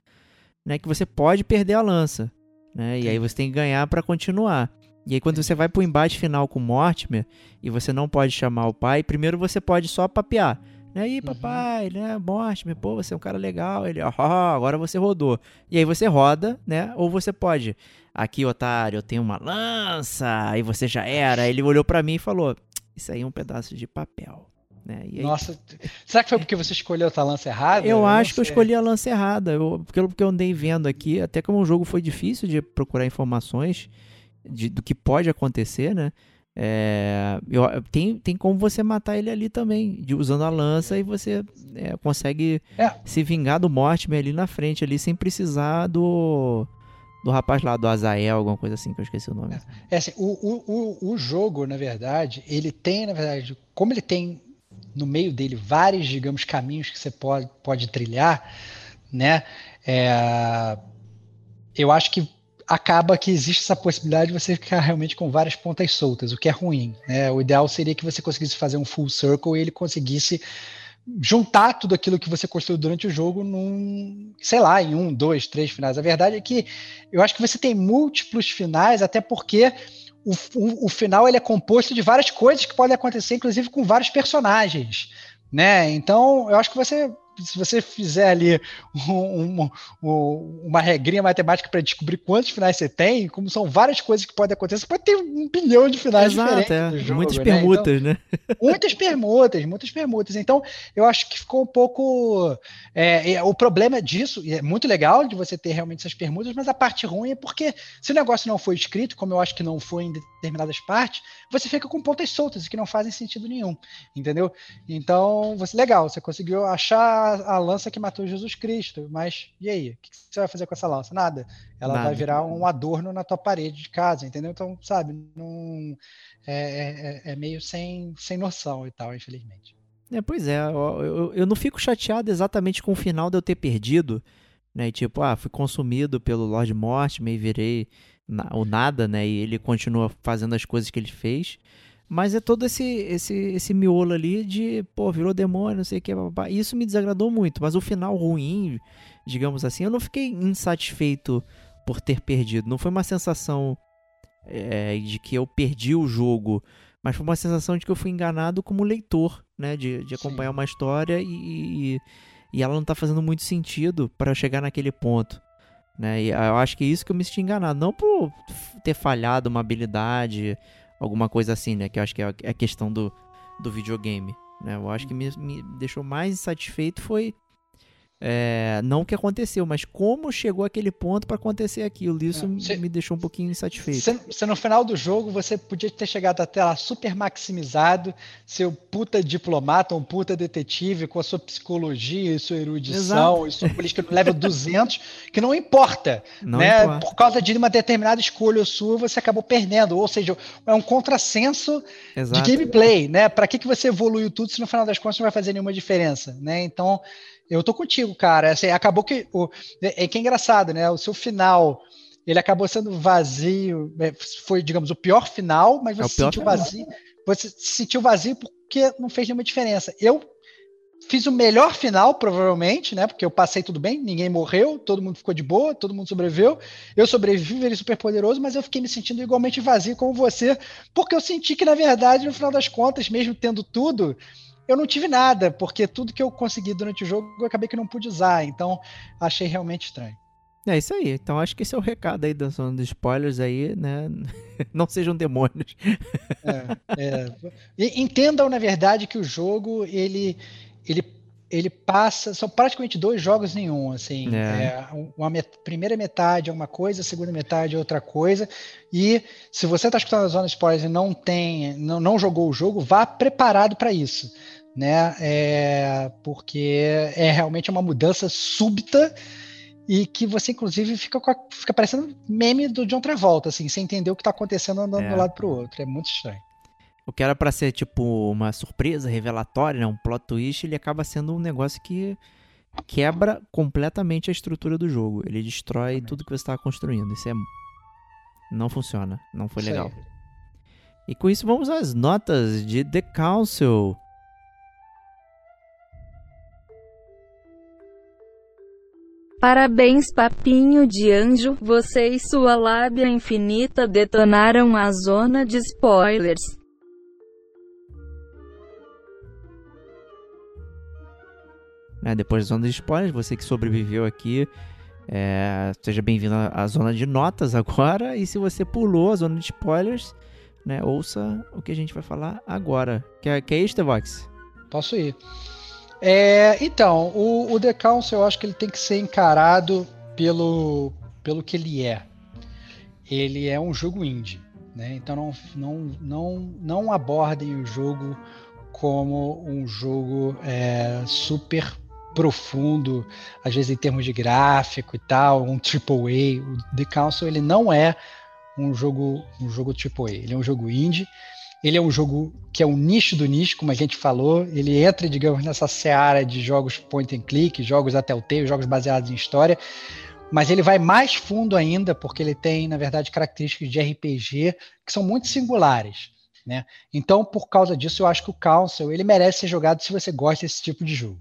né, que você pode perder a lança né? E aí você tem que ganhar para continuar. E aí quando você vai pro embate final com o Mortimer e você não pode chamar o pai, primeiro você pode só papear. E aí, uhum. papai, uhum. né? Mortimer, pô, você é um cara legal. Ele, ó, oh, agora você rodou. E aí você roda, né? Ou você pode, aqui, otário, eu tenho uma lança, aí você já era. Aí ele olhou para mim e falou: Isso aí é um pedaço de papel. Né? Aí...
Nossa, será que foi porque você escolheu a lança errada?
Eu, eu acho que eu escolhi a lança errada. Eu, pelo que eu andei vendo aqui, até como o jogo foi difícil de procurar informações de, do que pode acontecer, né? É, eu, tem, tem como você matar ele ali também, de, usando a lança, e você é, consegue é. se vingar do Mortimer ali na frente, ali, sem precisar do, do rapaz lá, do Azael, alguma coisa assim, que eu esqueci o nome. É,
é assim, o, o, o, jogo, na verdade, ele tem, na verdade, como ele tem no meio dele vários, digamos, caminhos que você pode, pode trilhar, né? É, eu acho que acaba que existe essa possibilidade de você ficar realmente com várias pontas soltas, o que é ruim. Né? O ideal seria que você conseguisse fazer um full circle e ele conseguisse juntar tudo aquilo que você construiu durante o jogo num, sei lá, em um, dois, três finais. A verdade é que eu acho que você tem múltiplos finais, até porque o, o, final ele é composto de várias coisas que podem acontecer, inclusive com vários personagens, né? Então, eu acho que você se você fizer ali um, um, uma regrinha matemática para descobrir quantos finais você tem, como são várias coisas que podem acontecer, você pode ter um bilhão de finais Exato, diferentes.
É. Jogo, muitas né? permutas,
então,
né?
muitas permutas, muitas permutas. Então, eu acho que ficou um pouco. É, é, o problema disso, e é muito legal de você ter realmente essas permutas, mas a parte ruim é porque se o negócio não foi escrito, como eu acho que não foi em determinadas partes, você fica com pontas soltas que não fazem sentido nenhum, entendeu? Então, você legal, você conseguiu achar a, lança que matou Jesus Cristo, mas e aí? O que você vai fazer com essa lança? Nada. Ela Nada. vai virar um adorno na tua parede de casa, entendeu? Então, sabe, não, é, é, é meio sem, sem noção e tal, infelizmente.
É, pois é, eu, eu, eu, não fico chateado exatamente com o final de eu ter perdido, né? Tipo, ah, fui consumido pelo Lord Mortimer e virei na, o nada, né? E ele continua fazendo as coisas que ele fez. Mas é todo esse, esse, esse miolo ali de, pô, virou demônio, não sei o que, isso me desagradou muito. Mas o final ruim, digamos assim, eu não fiquei insatisfeito por ter perdido. Não foi uma sensação é, de que eu perdi o jogo, mas foi uma sensação de que eu fui enganado como leitor, né? De, de acompanhar Sim. uma história e, e, e, ela não tá fazendo muito sentido para chegar naquele ponto. Né? E eu acho que é isso que eu me senti enganado. Não por ter falhado uma habilidade alguma coisa assim, né? Que eu acho que é a é questão do, do videogame. Né? Eu acho que me, me deixou mais insatisfeito foi é, não o que aconteceu, mas como chegou aquele ponto para acontecer aquilo. Isso é, cê, me deixou um pouquinho insatisfeito.
Você no final do jogo você podia ter chegado até lá super maximizado, seu puta diplomata, um puta detetive com a sua psicologia e sua erudição Exato. e sua política no level 200, que não importa, não né? Importa. Por causa de uma determinada escolha sua, você acabou perdendo. Ou seja, é um contrassenso Exato. de gameplay, né? Para que que você evoluiu tudo se no final das contas não vai fazer nenhuma diferença, né? Então eu tô contigo, cara. Assim, acabou que. O, é, é que é engraçado, né? O seu final ele acabou sendo vazio. É, foi, digamos, o pior final, mas você é se sentiu final. vazio. Você se sentiu vazio porque não fez nenhuma diferença. Eu fiz o melhor final, provavelmente, né? Porque eu passei tudo bem, ninguém morreu, todo mundo ficou de boa, todo mundo sobreviveu. Eu sobrevivi, ele super poderoso, mas eu fiquei me sentindo igualmente vazio como você, porque eu senti que, na verdade, no final das contas, mesmo tendo tudo, eu não tive nada, porque tudo que eu consegui durante o jogo eu acabei que não pude usar. Então, achei realmente estranho.
É isso aí. Então acho que esse é o recado aí da zona dos spoilers aí, né? Não sejam demônios.
É, é. Entendam, na verdade, que o jogo ele, ele, ele passa. São praticamente dois jogos nenhum. Assim, é. é uma met primeira metade é uma coisa, a segunda metade é outra coisa. E se você está escutando a zona de spoilers e não tem, não, não jogou o jogo, vá preparado para isso. Né? É, porque é realmente uma mudança súbita e que você, inclusive, fica, a, fica parecendo meme do John Travolta, assim, sem entender o que está acontecendo andando é. de um lado pro outro. É muito estranho.
O que era para ser, tipo, uma surpresa revelatória, né? um plot twist, ele acaba sendo um negócio que quebra completamente a estrutura do jogo. Ele destrói Exatamente. tudo que você estava construindo. Isso é. Não funciona. Não foi legal. E com isso, vamos às notas de The Council.
Parabéns papinho de anjo, você e sua lábia infinita detonaram a zona de spoilers.
É, depois da zona de spoilers, você que sobreviveu aqui, é, seja bem-vindo à zona de notas agora. E se você pulou a zona de spoilers, né, ouça o que a gente vai falar agora. Quer, quer ir, Stevox?
Posso ir. É, então, o, o The Council eu acho que ele tem que ser encarado pelo, pelo que ele é. Ele é um jogo indie, né? Então não, não, não, não abordem o jogo como um jogo é, super profundo, às vezes em termos de gráfico e tal, um AAA. O The Council ele não é um jogo um jogo AAA, ele é um jogo indie ele é um jogo que é um nicho do nicho, como a gente falou. Ele entra, digamos, nessa seara de jogos point and click, jogos até o Telltale, jogos baseados em história. Mas ele vai mais fundo ainda, porque ele tem, na verdade, características de RPG que são muito singulares. Né? Então, por causa disso, eu acho que o Council ele merece ser jogado se você gosta desse tipo de jogo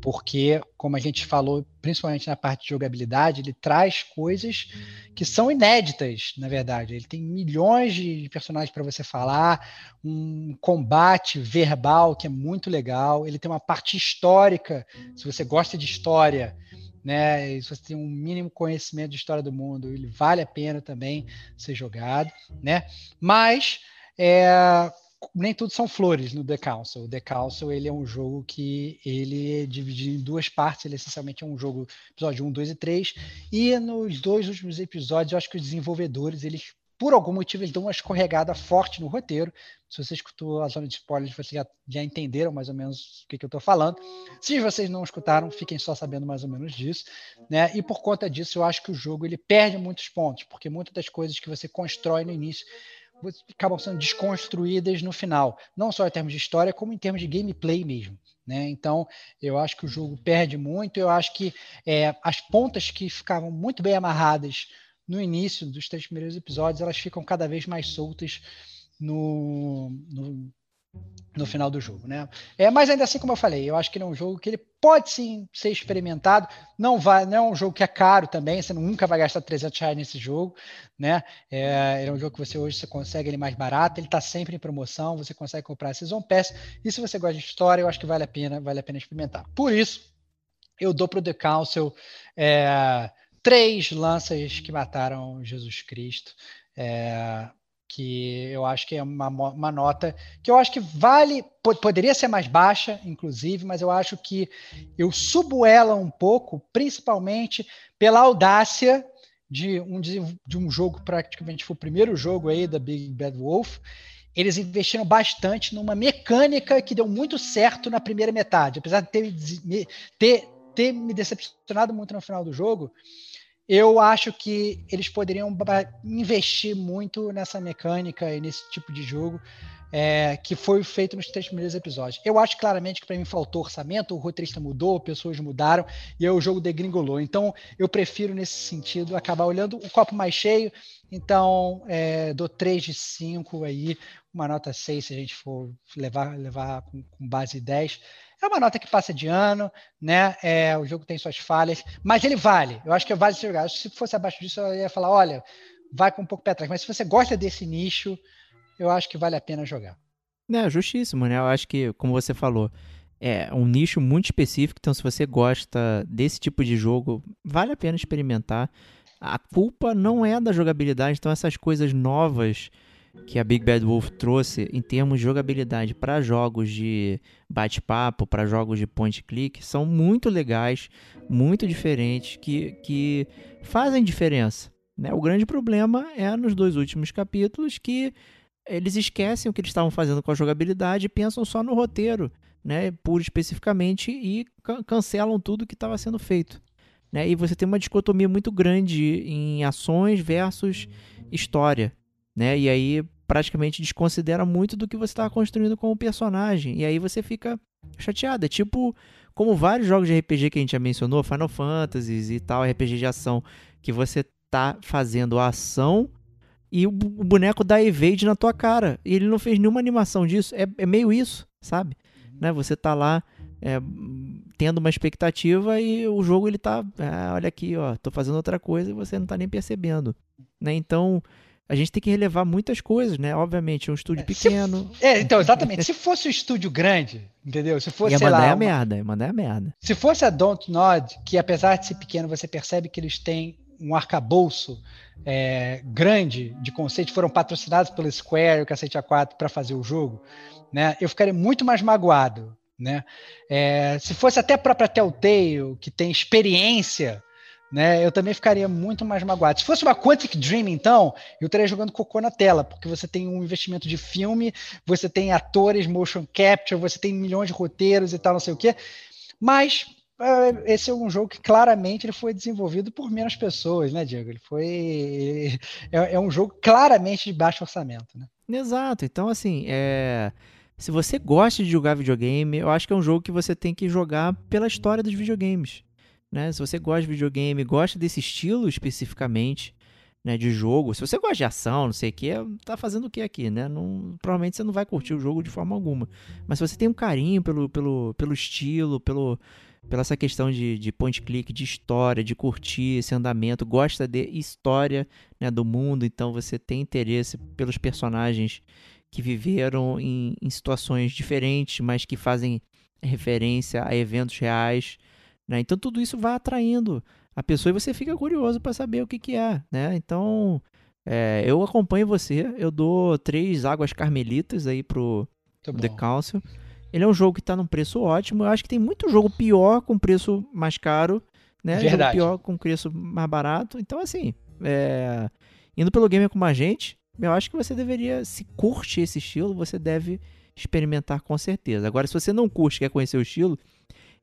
porque, como a gente falou, principalmente na parte de jogabilidade, ele traz coisas que são inéditas, na verdade. Ele tem milhões de personagens para você falar, um combate verbal que é muito legal, ele tem uma parte histórica, se você gosta de história, né, se você tem um mínimo conhecimento de história do mundo, ele vale a pena também ser jogado, né? Mas é, nem tudo são flores no The Council. O The Council ele é um jogo que ele é dividido em duas partes. Ele essencialmente é um jogo episódio 1, 2 e 3. E nos dois últimos episódios, eu acho que os desenvolvedores, eles por algum motivo, eles dão uma escorregada forte no roteiro. Se você escutou a zona de spoilers, vocês já, já entenderam mais ou menos o que, que eu estou falando. Se vocês não escutaram, fiquem só sabendo mais ou menos disso. Né? E por conta disso, eu acho que o jogo ele perde muitos pontos, porque muitas das coisas que você constrói no início acabam sendo desconstruídas no final, não só em termos de história, como em termos de gameplay mesmo. Né? Então, eu acho que o jogo perde muito. Eu acho que é, as pontas que ficavam muito bem amarradas no início dos três primeiros episódios, elas ficam cada vez mais soltas no, no no final do jogo, né? É, mas ainda assim, como eu falei, eu acho que ele é um jogo que ele pode sim ser experimentado. Não vai, não é um jogo que é caro também. Você nunca vai gastar 300 reais nesse jogo, né? É, é um jogo que você hoje você consegue ele mais barato. Ele está sempre em promoção. Você consegue comprar a Season Pass. E se você gosta de história, eu acho que vale a pena, vale a pena experimentar. Por isso, eu dou para o The Council é, três lanças que mataram Jesus Cristo. É, que eu acho que é uma, uma nota que eu acho que vale, poderia ser mais baixa, inclusive, mas eu acho que eu subo ela um pouco, principalmente pela audácia de um, de um jogo, praticamente foi o primeiro jogo aí da Big Bad Wolf. Eles investiram bastante numa mecânica que deu muito certo na primeira metade, apesar de ter, ter, ter me decepcionado muito no final do jogo eu acho que eles poderiam investir muito nessa mecânica e nesse tipo de jogo é, que foi feito nos três primeiros episódios. Eu acho claramente que para mim faltou orçamento, o roteirista mudou, pessoas mudaram e o jogo degringolou. Então eu prefiro nesse sentido acabar olhando o copo mais cheio. Então é, dou 3 de 5 aí, uma nota 6 se a gente for levar, levar com, com base 10 É uma nota que passa de ano, né? É, o jogo tem suas falhas, mas ele vale. Eu acho que vale ser jogado. Se fosse abaixo disso, eu ia falar, olha, vai com um pouco pé atrás. Mas se você gosta desse nicho, eu acho que vale a pena jogar.
É, justíssimo, né? Eu acho que, como você falou, é um nicho muito específico, então se você gosta desse tipo de jogo, vale a pena experimentar. A culpa não é da jogabilidade, então essas coisas novas que a Big Bad Wolf trouxe em termos de jogabilidade para jogos de bate-papo, para jogos de point click, são muito legais, muito diferentes, que, que fazem diferença. Né? O grande problema é nos dois últimos capítulos que eles esquecem o que eles estavam fazendo com a jogabilidade e pensam só no roteiro, né, puro especificamente, e cancelam tudo que estava sendo feito. Né? E você tem uma dicotomia muito grande em ações versus história né? E aí praticamente desconsidera muito do que você está construindo como personagem. E aí você fica chateado. É tipo como vários jogos de RPG que a gente já mencionou, Final Fantasy e tal, RPG de ação, que você tá fazendo a ação e o boneco dá evade na tua cara. E ele não fez nenhuma animação disso. É, é meio isso, sabe? Uhum. Né? Você tá lá é, tendo uma expectativa e o jogo ele tá, ah, olha aqui, ó, tô fazendo outra coisa e você não tá nem percebendo, né? Então, a gente tem que relevar muitas coisas, né? Obviamente, um estúdio pequeno.
Se, é, então, exatamente. se fosse um estúdio grande, entendeu? Se fosse,
ia
mandar
lá,
é
a merda, ia mandar a merda.
Se fosse a Don't Nod, que apesar de ser pequeno, você percebe que eles têm um arcabouço é, grande de conceitos, foram patrocinados pelo Square e o Cacete A4 para fazer o jogo, né? Eu ficaria muito mais magoado, né? É, se fosse até a própria Telltale, que tem experiência né, eu também ficaria muito mais magoado. Se fosse uma Quantic Dream, então, eu estaria jogando cocô na tela, porque você tem um investimento de filme, você tem atores, motion capture, você tem milhões de roteiros e tal, não sei o quê. Mas uh, esse é um jogo que claramente ele foi desenvolvido por menos pessoas, né, Diego? Ele foi. é, é um jogo claramente de baixo orçamento, né?
Exato. Então, assim, é. Se você gosta de jogar videogame, eu acho que é um jogo que você tem que jogar pela história dos videogames. Né? Se você gosta de videogame, gosta desse estilo especificamente, né, de jogo, se você gosta de ação, não sei o que, tá fazendo o que aqui, né? Não, provavelmente você não vai curtir o jogo de forma alguma. Mas se você tem um carinho pelo, pelo, pelo estilo, pelo, pela essa questão de, de point click, de história, de curtir esse andamento, gosta de história né, do mundo, então você tem interesse pelos personagens que viveram em, em situações diferentes, mas que fazem referência a eventos reais. Né? Então tudo isso vai atraindo a pessoa e você fica curioso para saber o que, que é. Né? Então é, eu acompanho você, eu dou três águas carmelitas aí pro The Council. Ele é um jogo que está num preço ótimo. Eu acho que tem muito jogo pior com preço mais caro, né?
Verdade.
Jogo pior com preço mais barato. Então, assim, é... indo pelo game como a gente, eu acho que você deveria, se curte esse estilo, você deve experimentar com certeza. Agora, se você não curte, quer conhecer o estilo,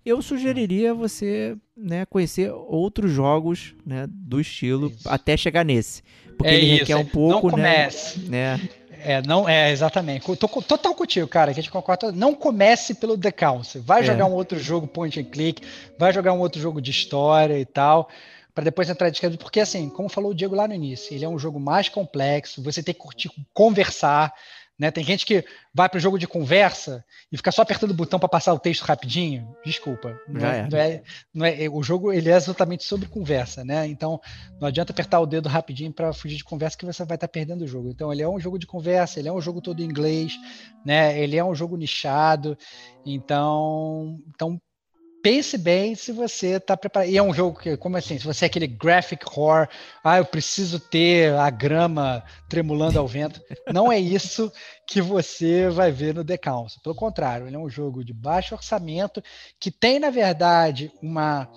eu sugeriria você né, conhecer outros jogos né, do estilo isso. até chegar nesse. Porque é ele isso, requer um pouco,
não
né,
comece. né? É, não, é, exatamente. Tô total contigo, cara, que a gente concorda. Não comece pelo The Council. Vai é. jogar um outro jogo point and click, vai jogar um outro jogo de história e tal, para depois entrar de. Porque, assim, como falou o Diego lá no início, ele é um jogo mais complexo, você tem que curtir conversar. Né? Tem gente que vai para o jogo de conversa e fica só apertando o botão para passar o texto rapidinho. Desculpa. Não é, não é, não é, o jogo ele é exatamente sobre conversa, né? Então não adianta apertar o dedo rapidinho para fugir de conversa que você vai estar tá perdendo o jogo. Então ele é um jogo de conversa, ele é um jogo todo em inglês, né? Ele é um jogo nichado. Então, então pense bem se você está preparado. E é um jogo que, como assim, se você é aquele graphic horror, ah, eu preciso ter a grama tremulando ao vento. Não é isso que você vai ver no The Council. Pelo contrário, ele é um jogo de baixo orçamento que tem, na verdade, uma,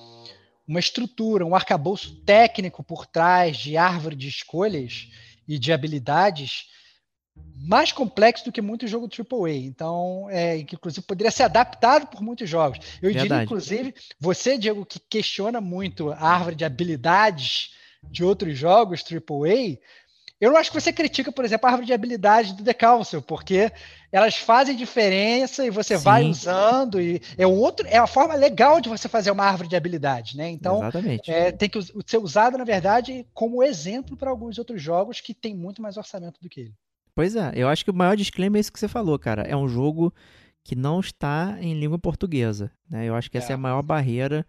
uma estrutura, um arcabouço técnico por trás de árvore de escolhas e de habilidades mais complexo do que muito jogo AAA. Então, é, que inclusive poderia ser adaptado por muitos jogos. Eu Verdade. diria, inclusive, você, Diego, que questiona muito a árvore de habilidades de outros jogos AAA, eu não acho que você critica, por exemplo, a árvore de habilidades do The Council, porque elas fazem diferença e você Sim. vai usando e é outro, é uma forma legal de você fazer uma árvore de habilidades, né? Então, é, tem que ser usado na verdade como exemplo para alguns outros jogos que têm muito mais orçamento do que ele.
Pois é, eu acho que o maior disclaimer é isso que você falou, cara. É um jogo que não está em língua portuguesa. Né? Eu acho que essa é, é a maior barreira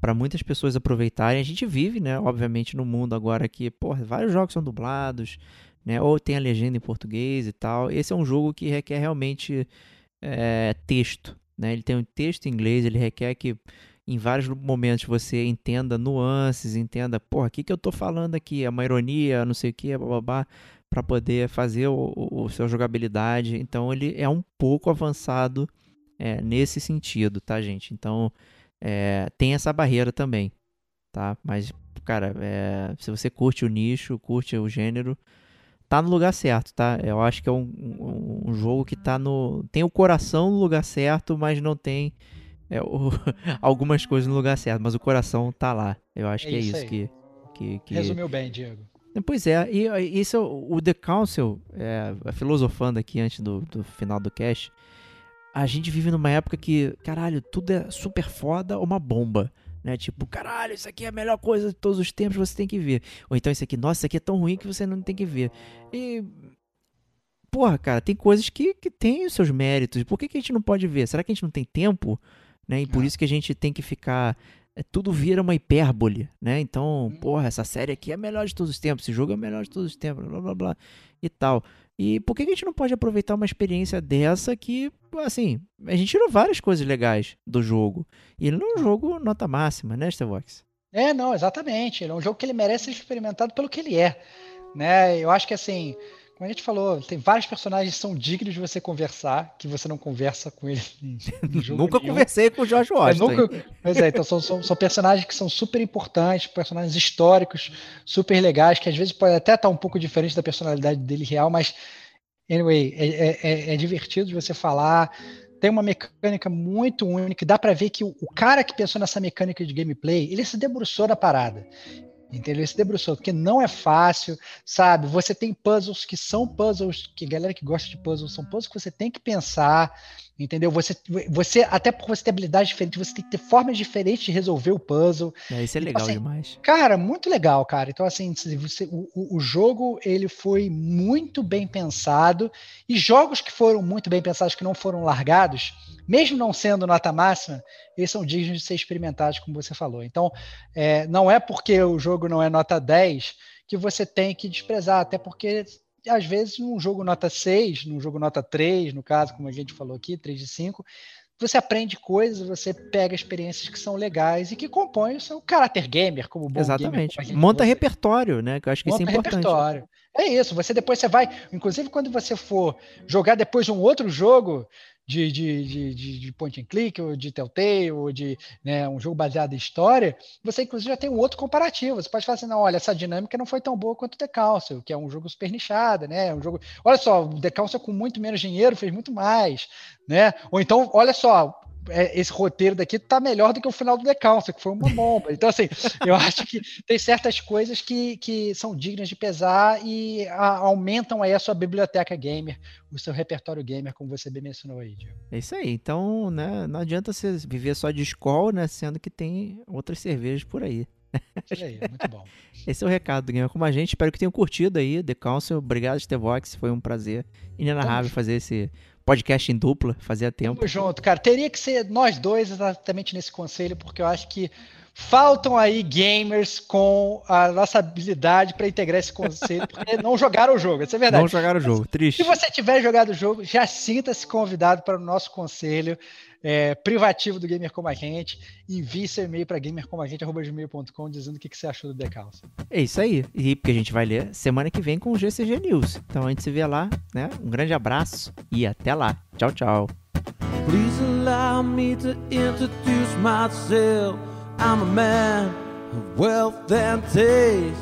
para muitas pessoas aproveitarem. A gente vive, né, obviamente, no mundo agora que, porra, vários jogos são dublados, né, ou tem a legenda em português e tal. Esse é um jogo que requer realmente é, texto, né? Ele tem um texto em inglês, ele requer que em vários momentos você entenda nuances, entenda, porra, o que, que eu tô falando aqui? É uma ironia, não sei o que, babá, para poder fazer o, o, o seu jogabilidade. Então ele é um pouco avançado é, nesse sentido, tá, gente? Então é, tem essa barreira também, tá? Mas, cara, é, se você curte o nicho, curte o gênero, tá no lugar certo, tá? Eu acho que é um, um, um jogo que tá no. Tem o coração no lugar certo, mas não tem é, o, algumas coisas no lugar certo, mas o coração tá lá. Eu acho é que é isso, que, que, que,
Resumiu bem, Diego.
Pois é, e isso é o The Council, é, filosofando aqui antes do, do final do cast, a gente vive numa época que, caralho, tudo é super foda ou uma bomba. Né? Tipo, caralho, isso aqui é a melhor coisa de todos os tempos, você tem que ver. Ou então isso aqui, nossa, isso aqui é tão ruim que você não tem que ver. E. Porra, cara, tem coisas que, que têm os seus méritos. Por que, que a gente não pode ver? Será que a gente não tem tempo? Né? E por é. isso que a gente tem que ficar. É, tudo vira uma hipérbole, né? Então, hum. porra, essa série aqui é a melhor de todos os tempos, esse jogo é o melhor de todos os tempos, blá blá blá e tal. E por que, a gente não pode aproveitar uma experiência dessa que, assim, a gente tirou várias coisas legais do jogo. E ele não é um jogo nota máxima, né, Starvox?
É, não, exatamente. Ele é um jogo que ele merece ser experimentado pelo que ele é. Né? Eu acho que, assim, como a gente falou, tem vários personagens que são dignos de você conversar, que você não conversa com eles
Nunca nenhum. conversei com o George Washington.
nunca... Pois é, então são, são, são, personagens que são super importantes, personagens históricos, super legais, que às vezes pode até estar um pouco diferente da personalidade dele real, mas, anyway, é, é, é, é divertido de você falar. Tem uma mecânica muito única, dá para ver que o, o cara que pensou nessa mecânica de gameplay, ele se debruçou na parada. Entendeu? Esse debruçou, porque não é fácil, sabe? Você tem puzzles que são puzzles, que galera que gosta de puzzles, são puzzles que você tem que pensar, entendeu? Você, você até por você ter habilidades diferentes, você tem que ter formas diferentes de resolver o puzzle.
É, isso é então, legal assim, demais.
Cara, muito legal, cara. Então, assim, você, o, o jogo, ele foi muito bem pensado, e jogos que foram muito bem pensados, que não foram largados, mesmo não sendo nota máxima, eles são dignos de ser experimentados, como você falou. Então, é, não é porque o jogo não é nota 10 que você tem que desprezar, até porque às vezes num jogo nota 6, num jogo nota 3, no caso, como a gente falou aqui, 3 de 5, você aprende coisas, você pega experiências que são legais e que compõem o seu caráter gamer, como bom
Exatamente.
Gamer,
Monta repertório, né? Que eu acho que Monta isso é importante. Repertório.
É isso, você depois você vai, inclusive quando você for jogar depois de um outro jogo, de, de, de, de, point and click, ou de Telltale, ou de né, um jogo baseado em história, você inclusive já tem um outro comparativo. Você pode falar assim, não, olha, essa dinâmica não foi tão boa quanto o The Council, que é um jogo super nichado, né? Um jogo. Olha só, o The Council com muito menos dinheiro fez muito mais, né? Ou então, olha só, é, esse roteiro daqui tá melhor do que o final do The Council, que foi uma bomba. Então, assim, eu acho que tem certas coisas que, que são dignas de pesar e a, aumentam aí a sua biblioteca gamer, o seu repertório gamer, como você bem mencionou aí, Diego.
É isso aí. Então, né, não adianta você viver só de escola, né, sendo que tem outras cervejas por aí.
Isso aí, muito bom.
Esse é o recado do Gamer Como a Gente. Espero que tenham curtido aí, The Council. Obrigado, Stevox. Foi um prazer inenarrável fazer esse podcast em dupla, fazia tempo.
Tamo junto, cara. Teria que ser nós dois exatamente nesse conselho, porque eu acho que faltam aí gamers com a nossa habilidade para integrar esse conselho, porque não jogaram o jogo, isso é verdade.
Não jogaram o jogo, triste.
Se você tiver jogado o jogo, já sinta-se convidado para o nosso conselho é, privativo do Gamer Como a Gente. Envie seu e-mail para gamercomagente.com dizendo o que, que você achou do Decalce.
É isso aí. E porque a gente vai ler semana que vem com o GCG News. Então a gente se vê lá, né? Um grande abraço e até lá. Tchau, tchau. Please allow me to introduce myself. I'm a man of wealth and taste.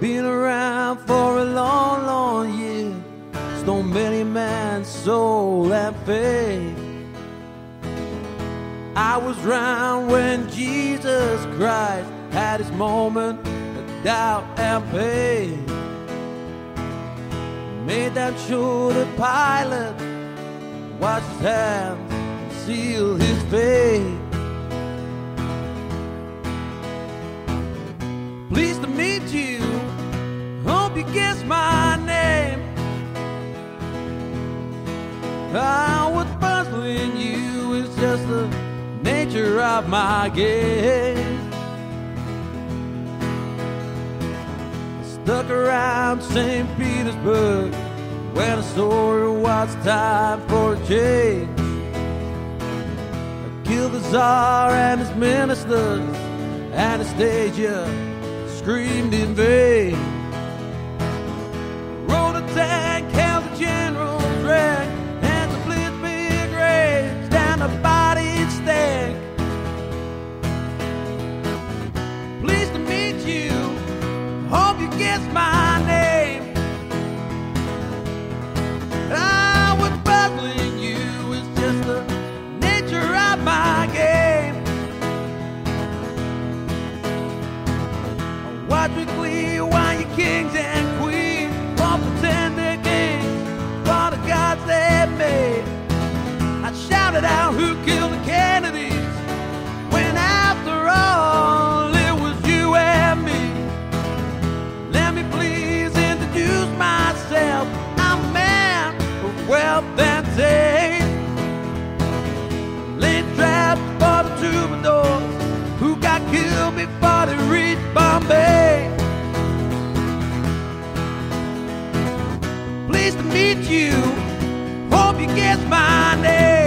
Been around for a long, long year. So many man's soul and faith. I was round when Jesus Christ had his moment of doubt and pain. Made that sure the pilot washed his hands and sealed his fate. Guess my name.
Ah, what's puzzling you is just the nature of my game. Stuck around St. Petersburg when I saw it was time for a change. I killed the Tsar and his ministers, Anastasia screamed in vain. Rode a the general's rank, and the blitz big rage down the body stank. Pleased to meet you, hope you guess my pleased to meet you. Hope you guess my name.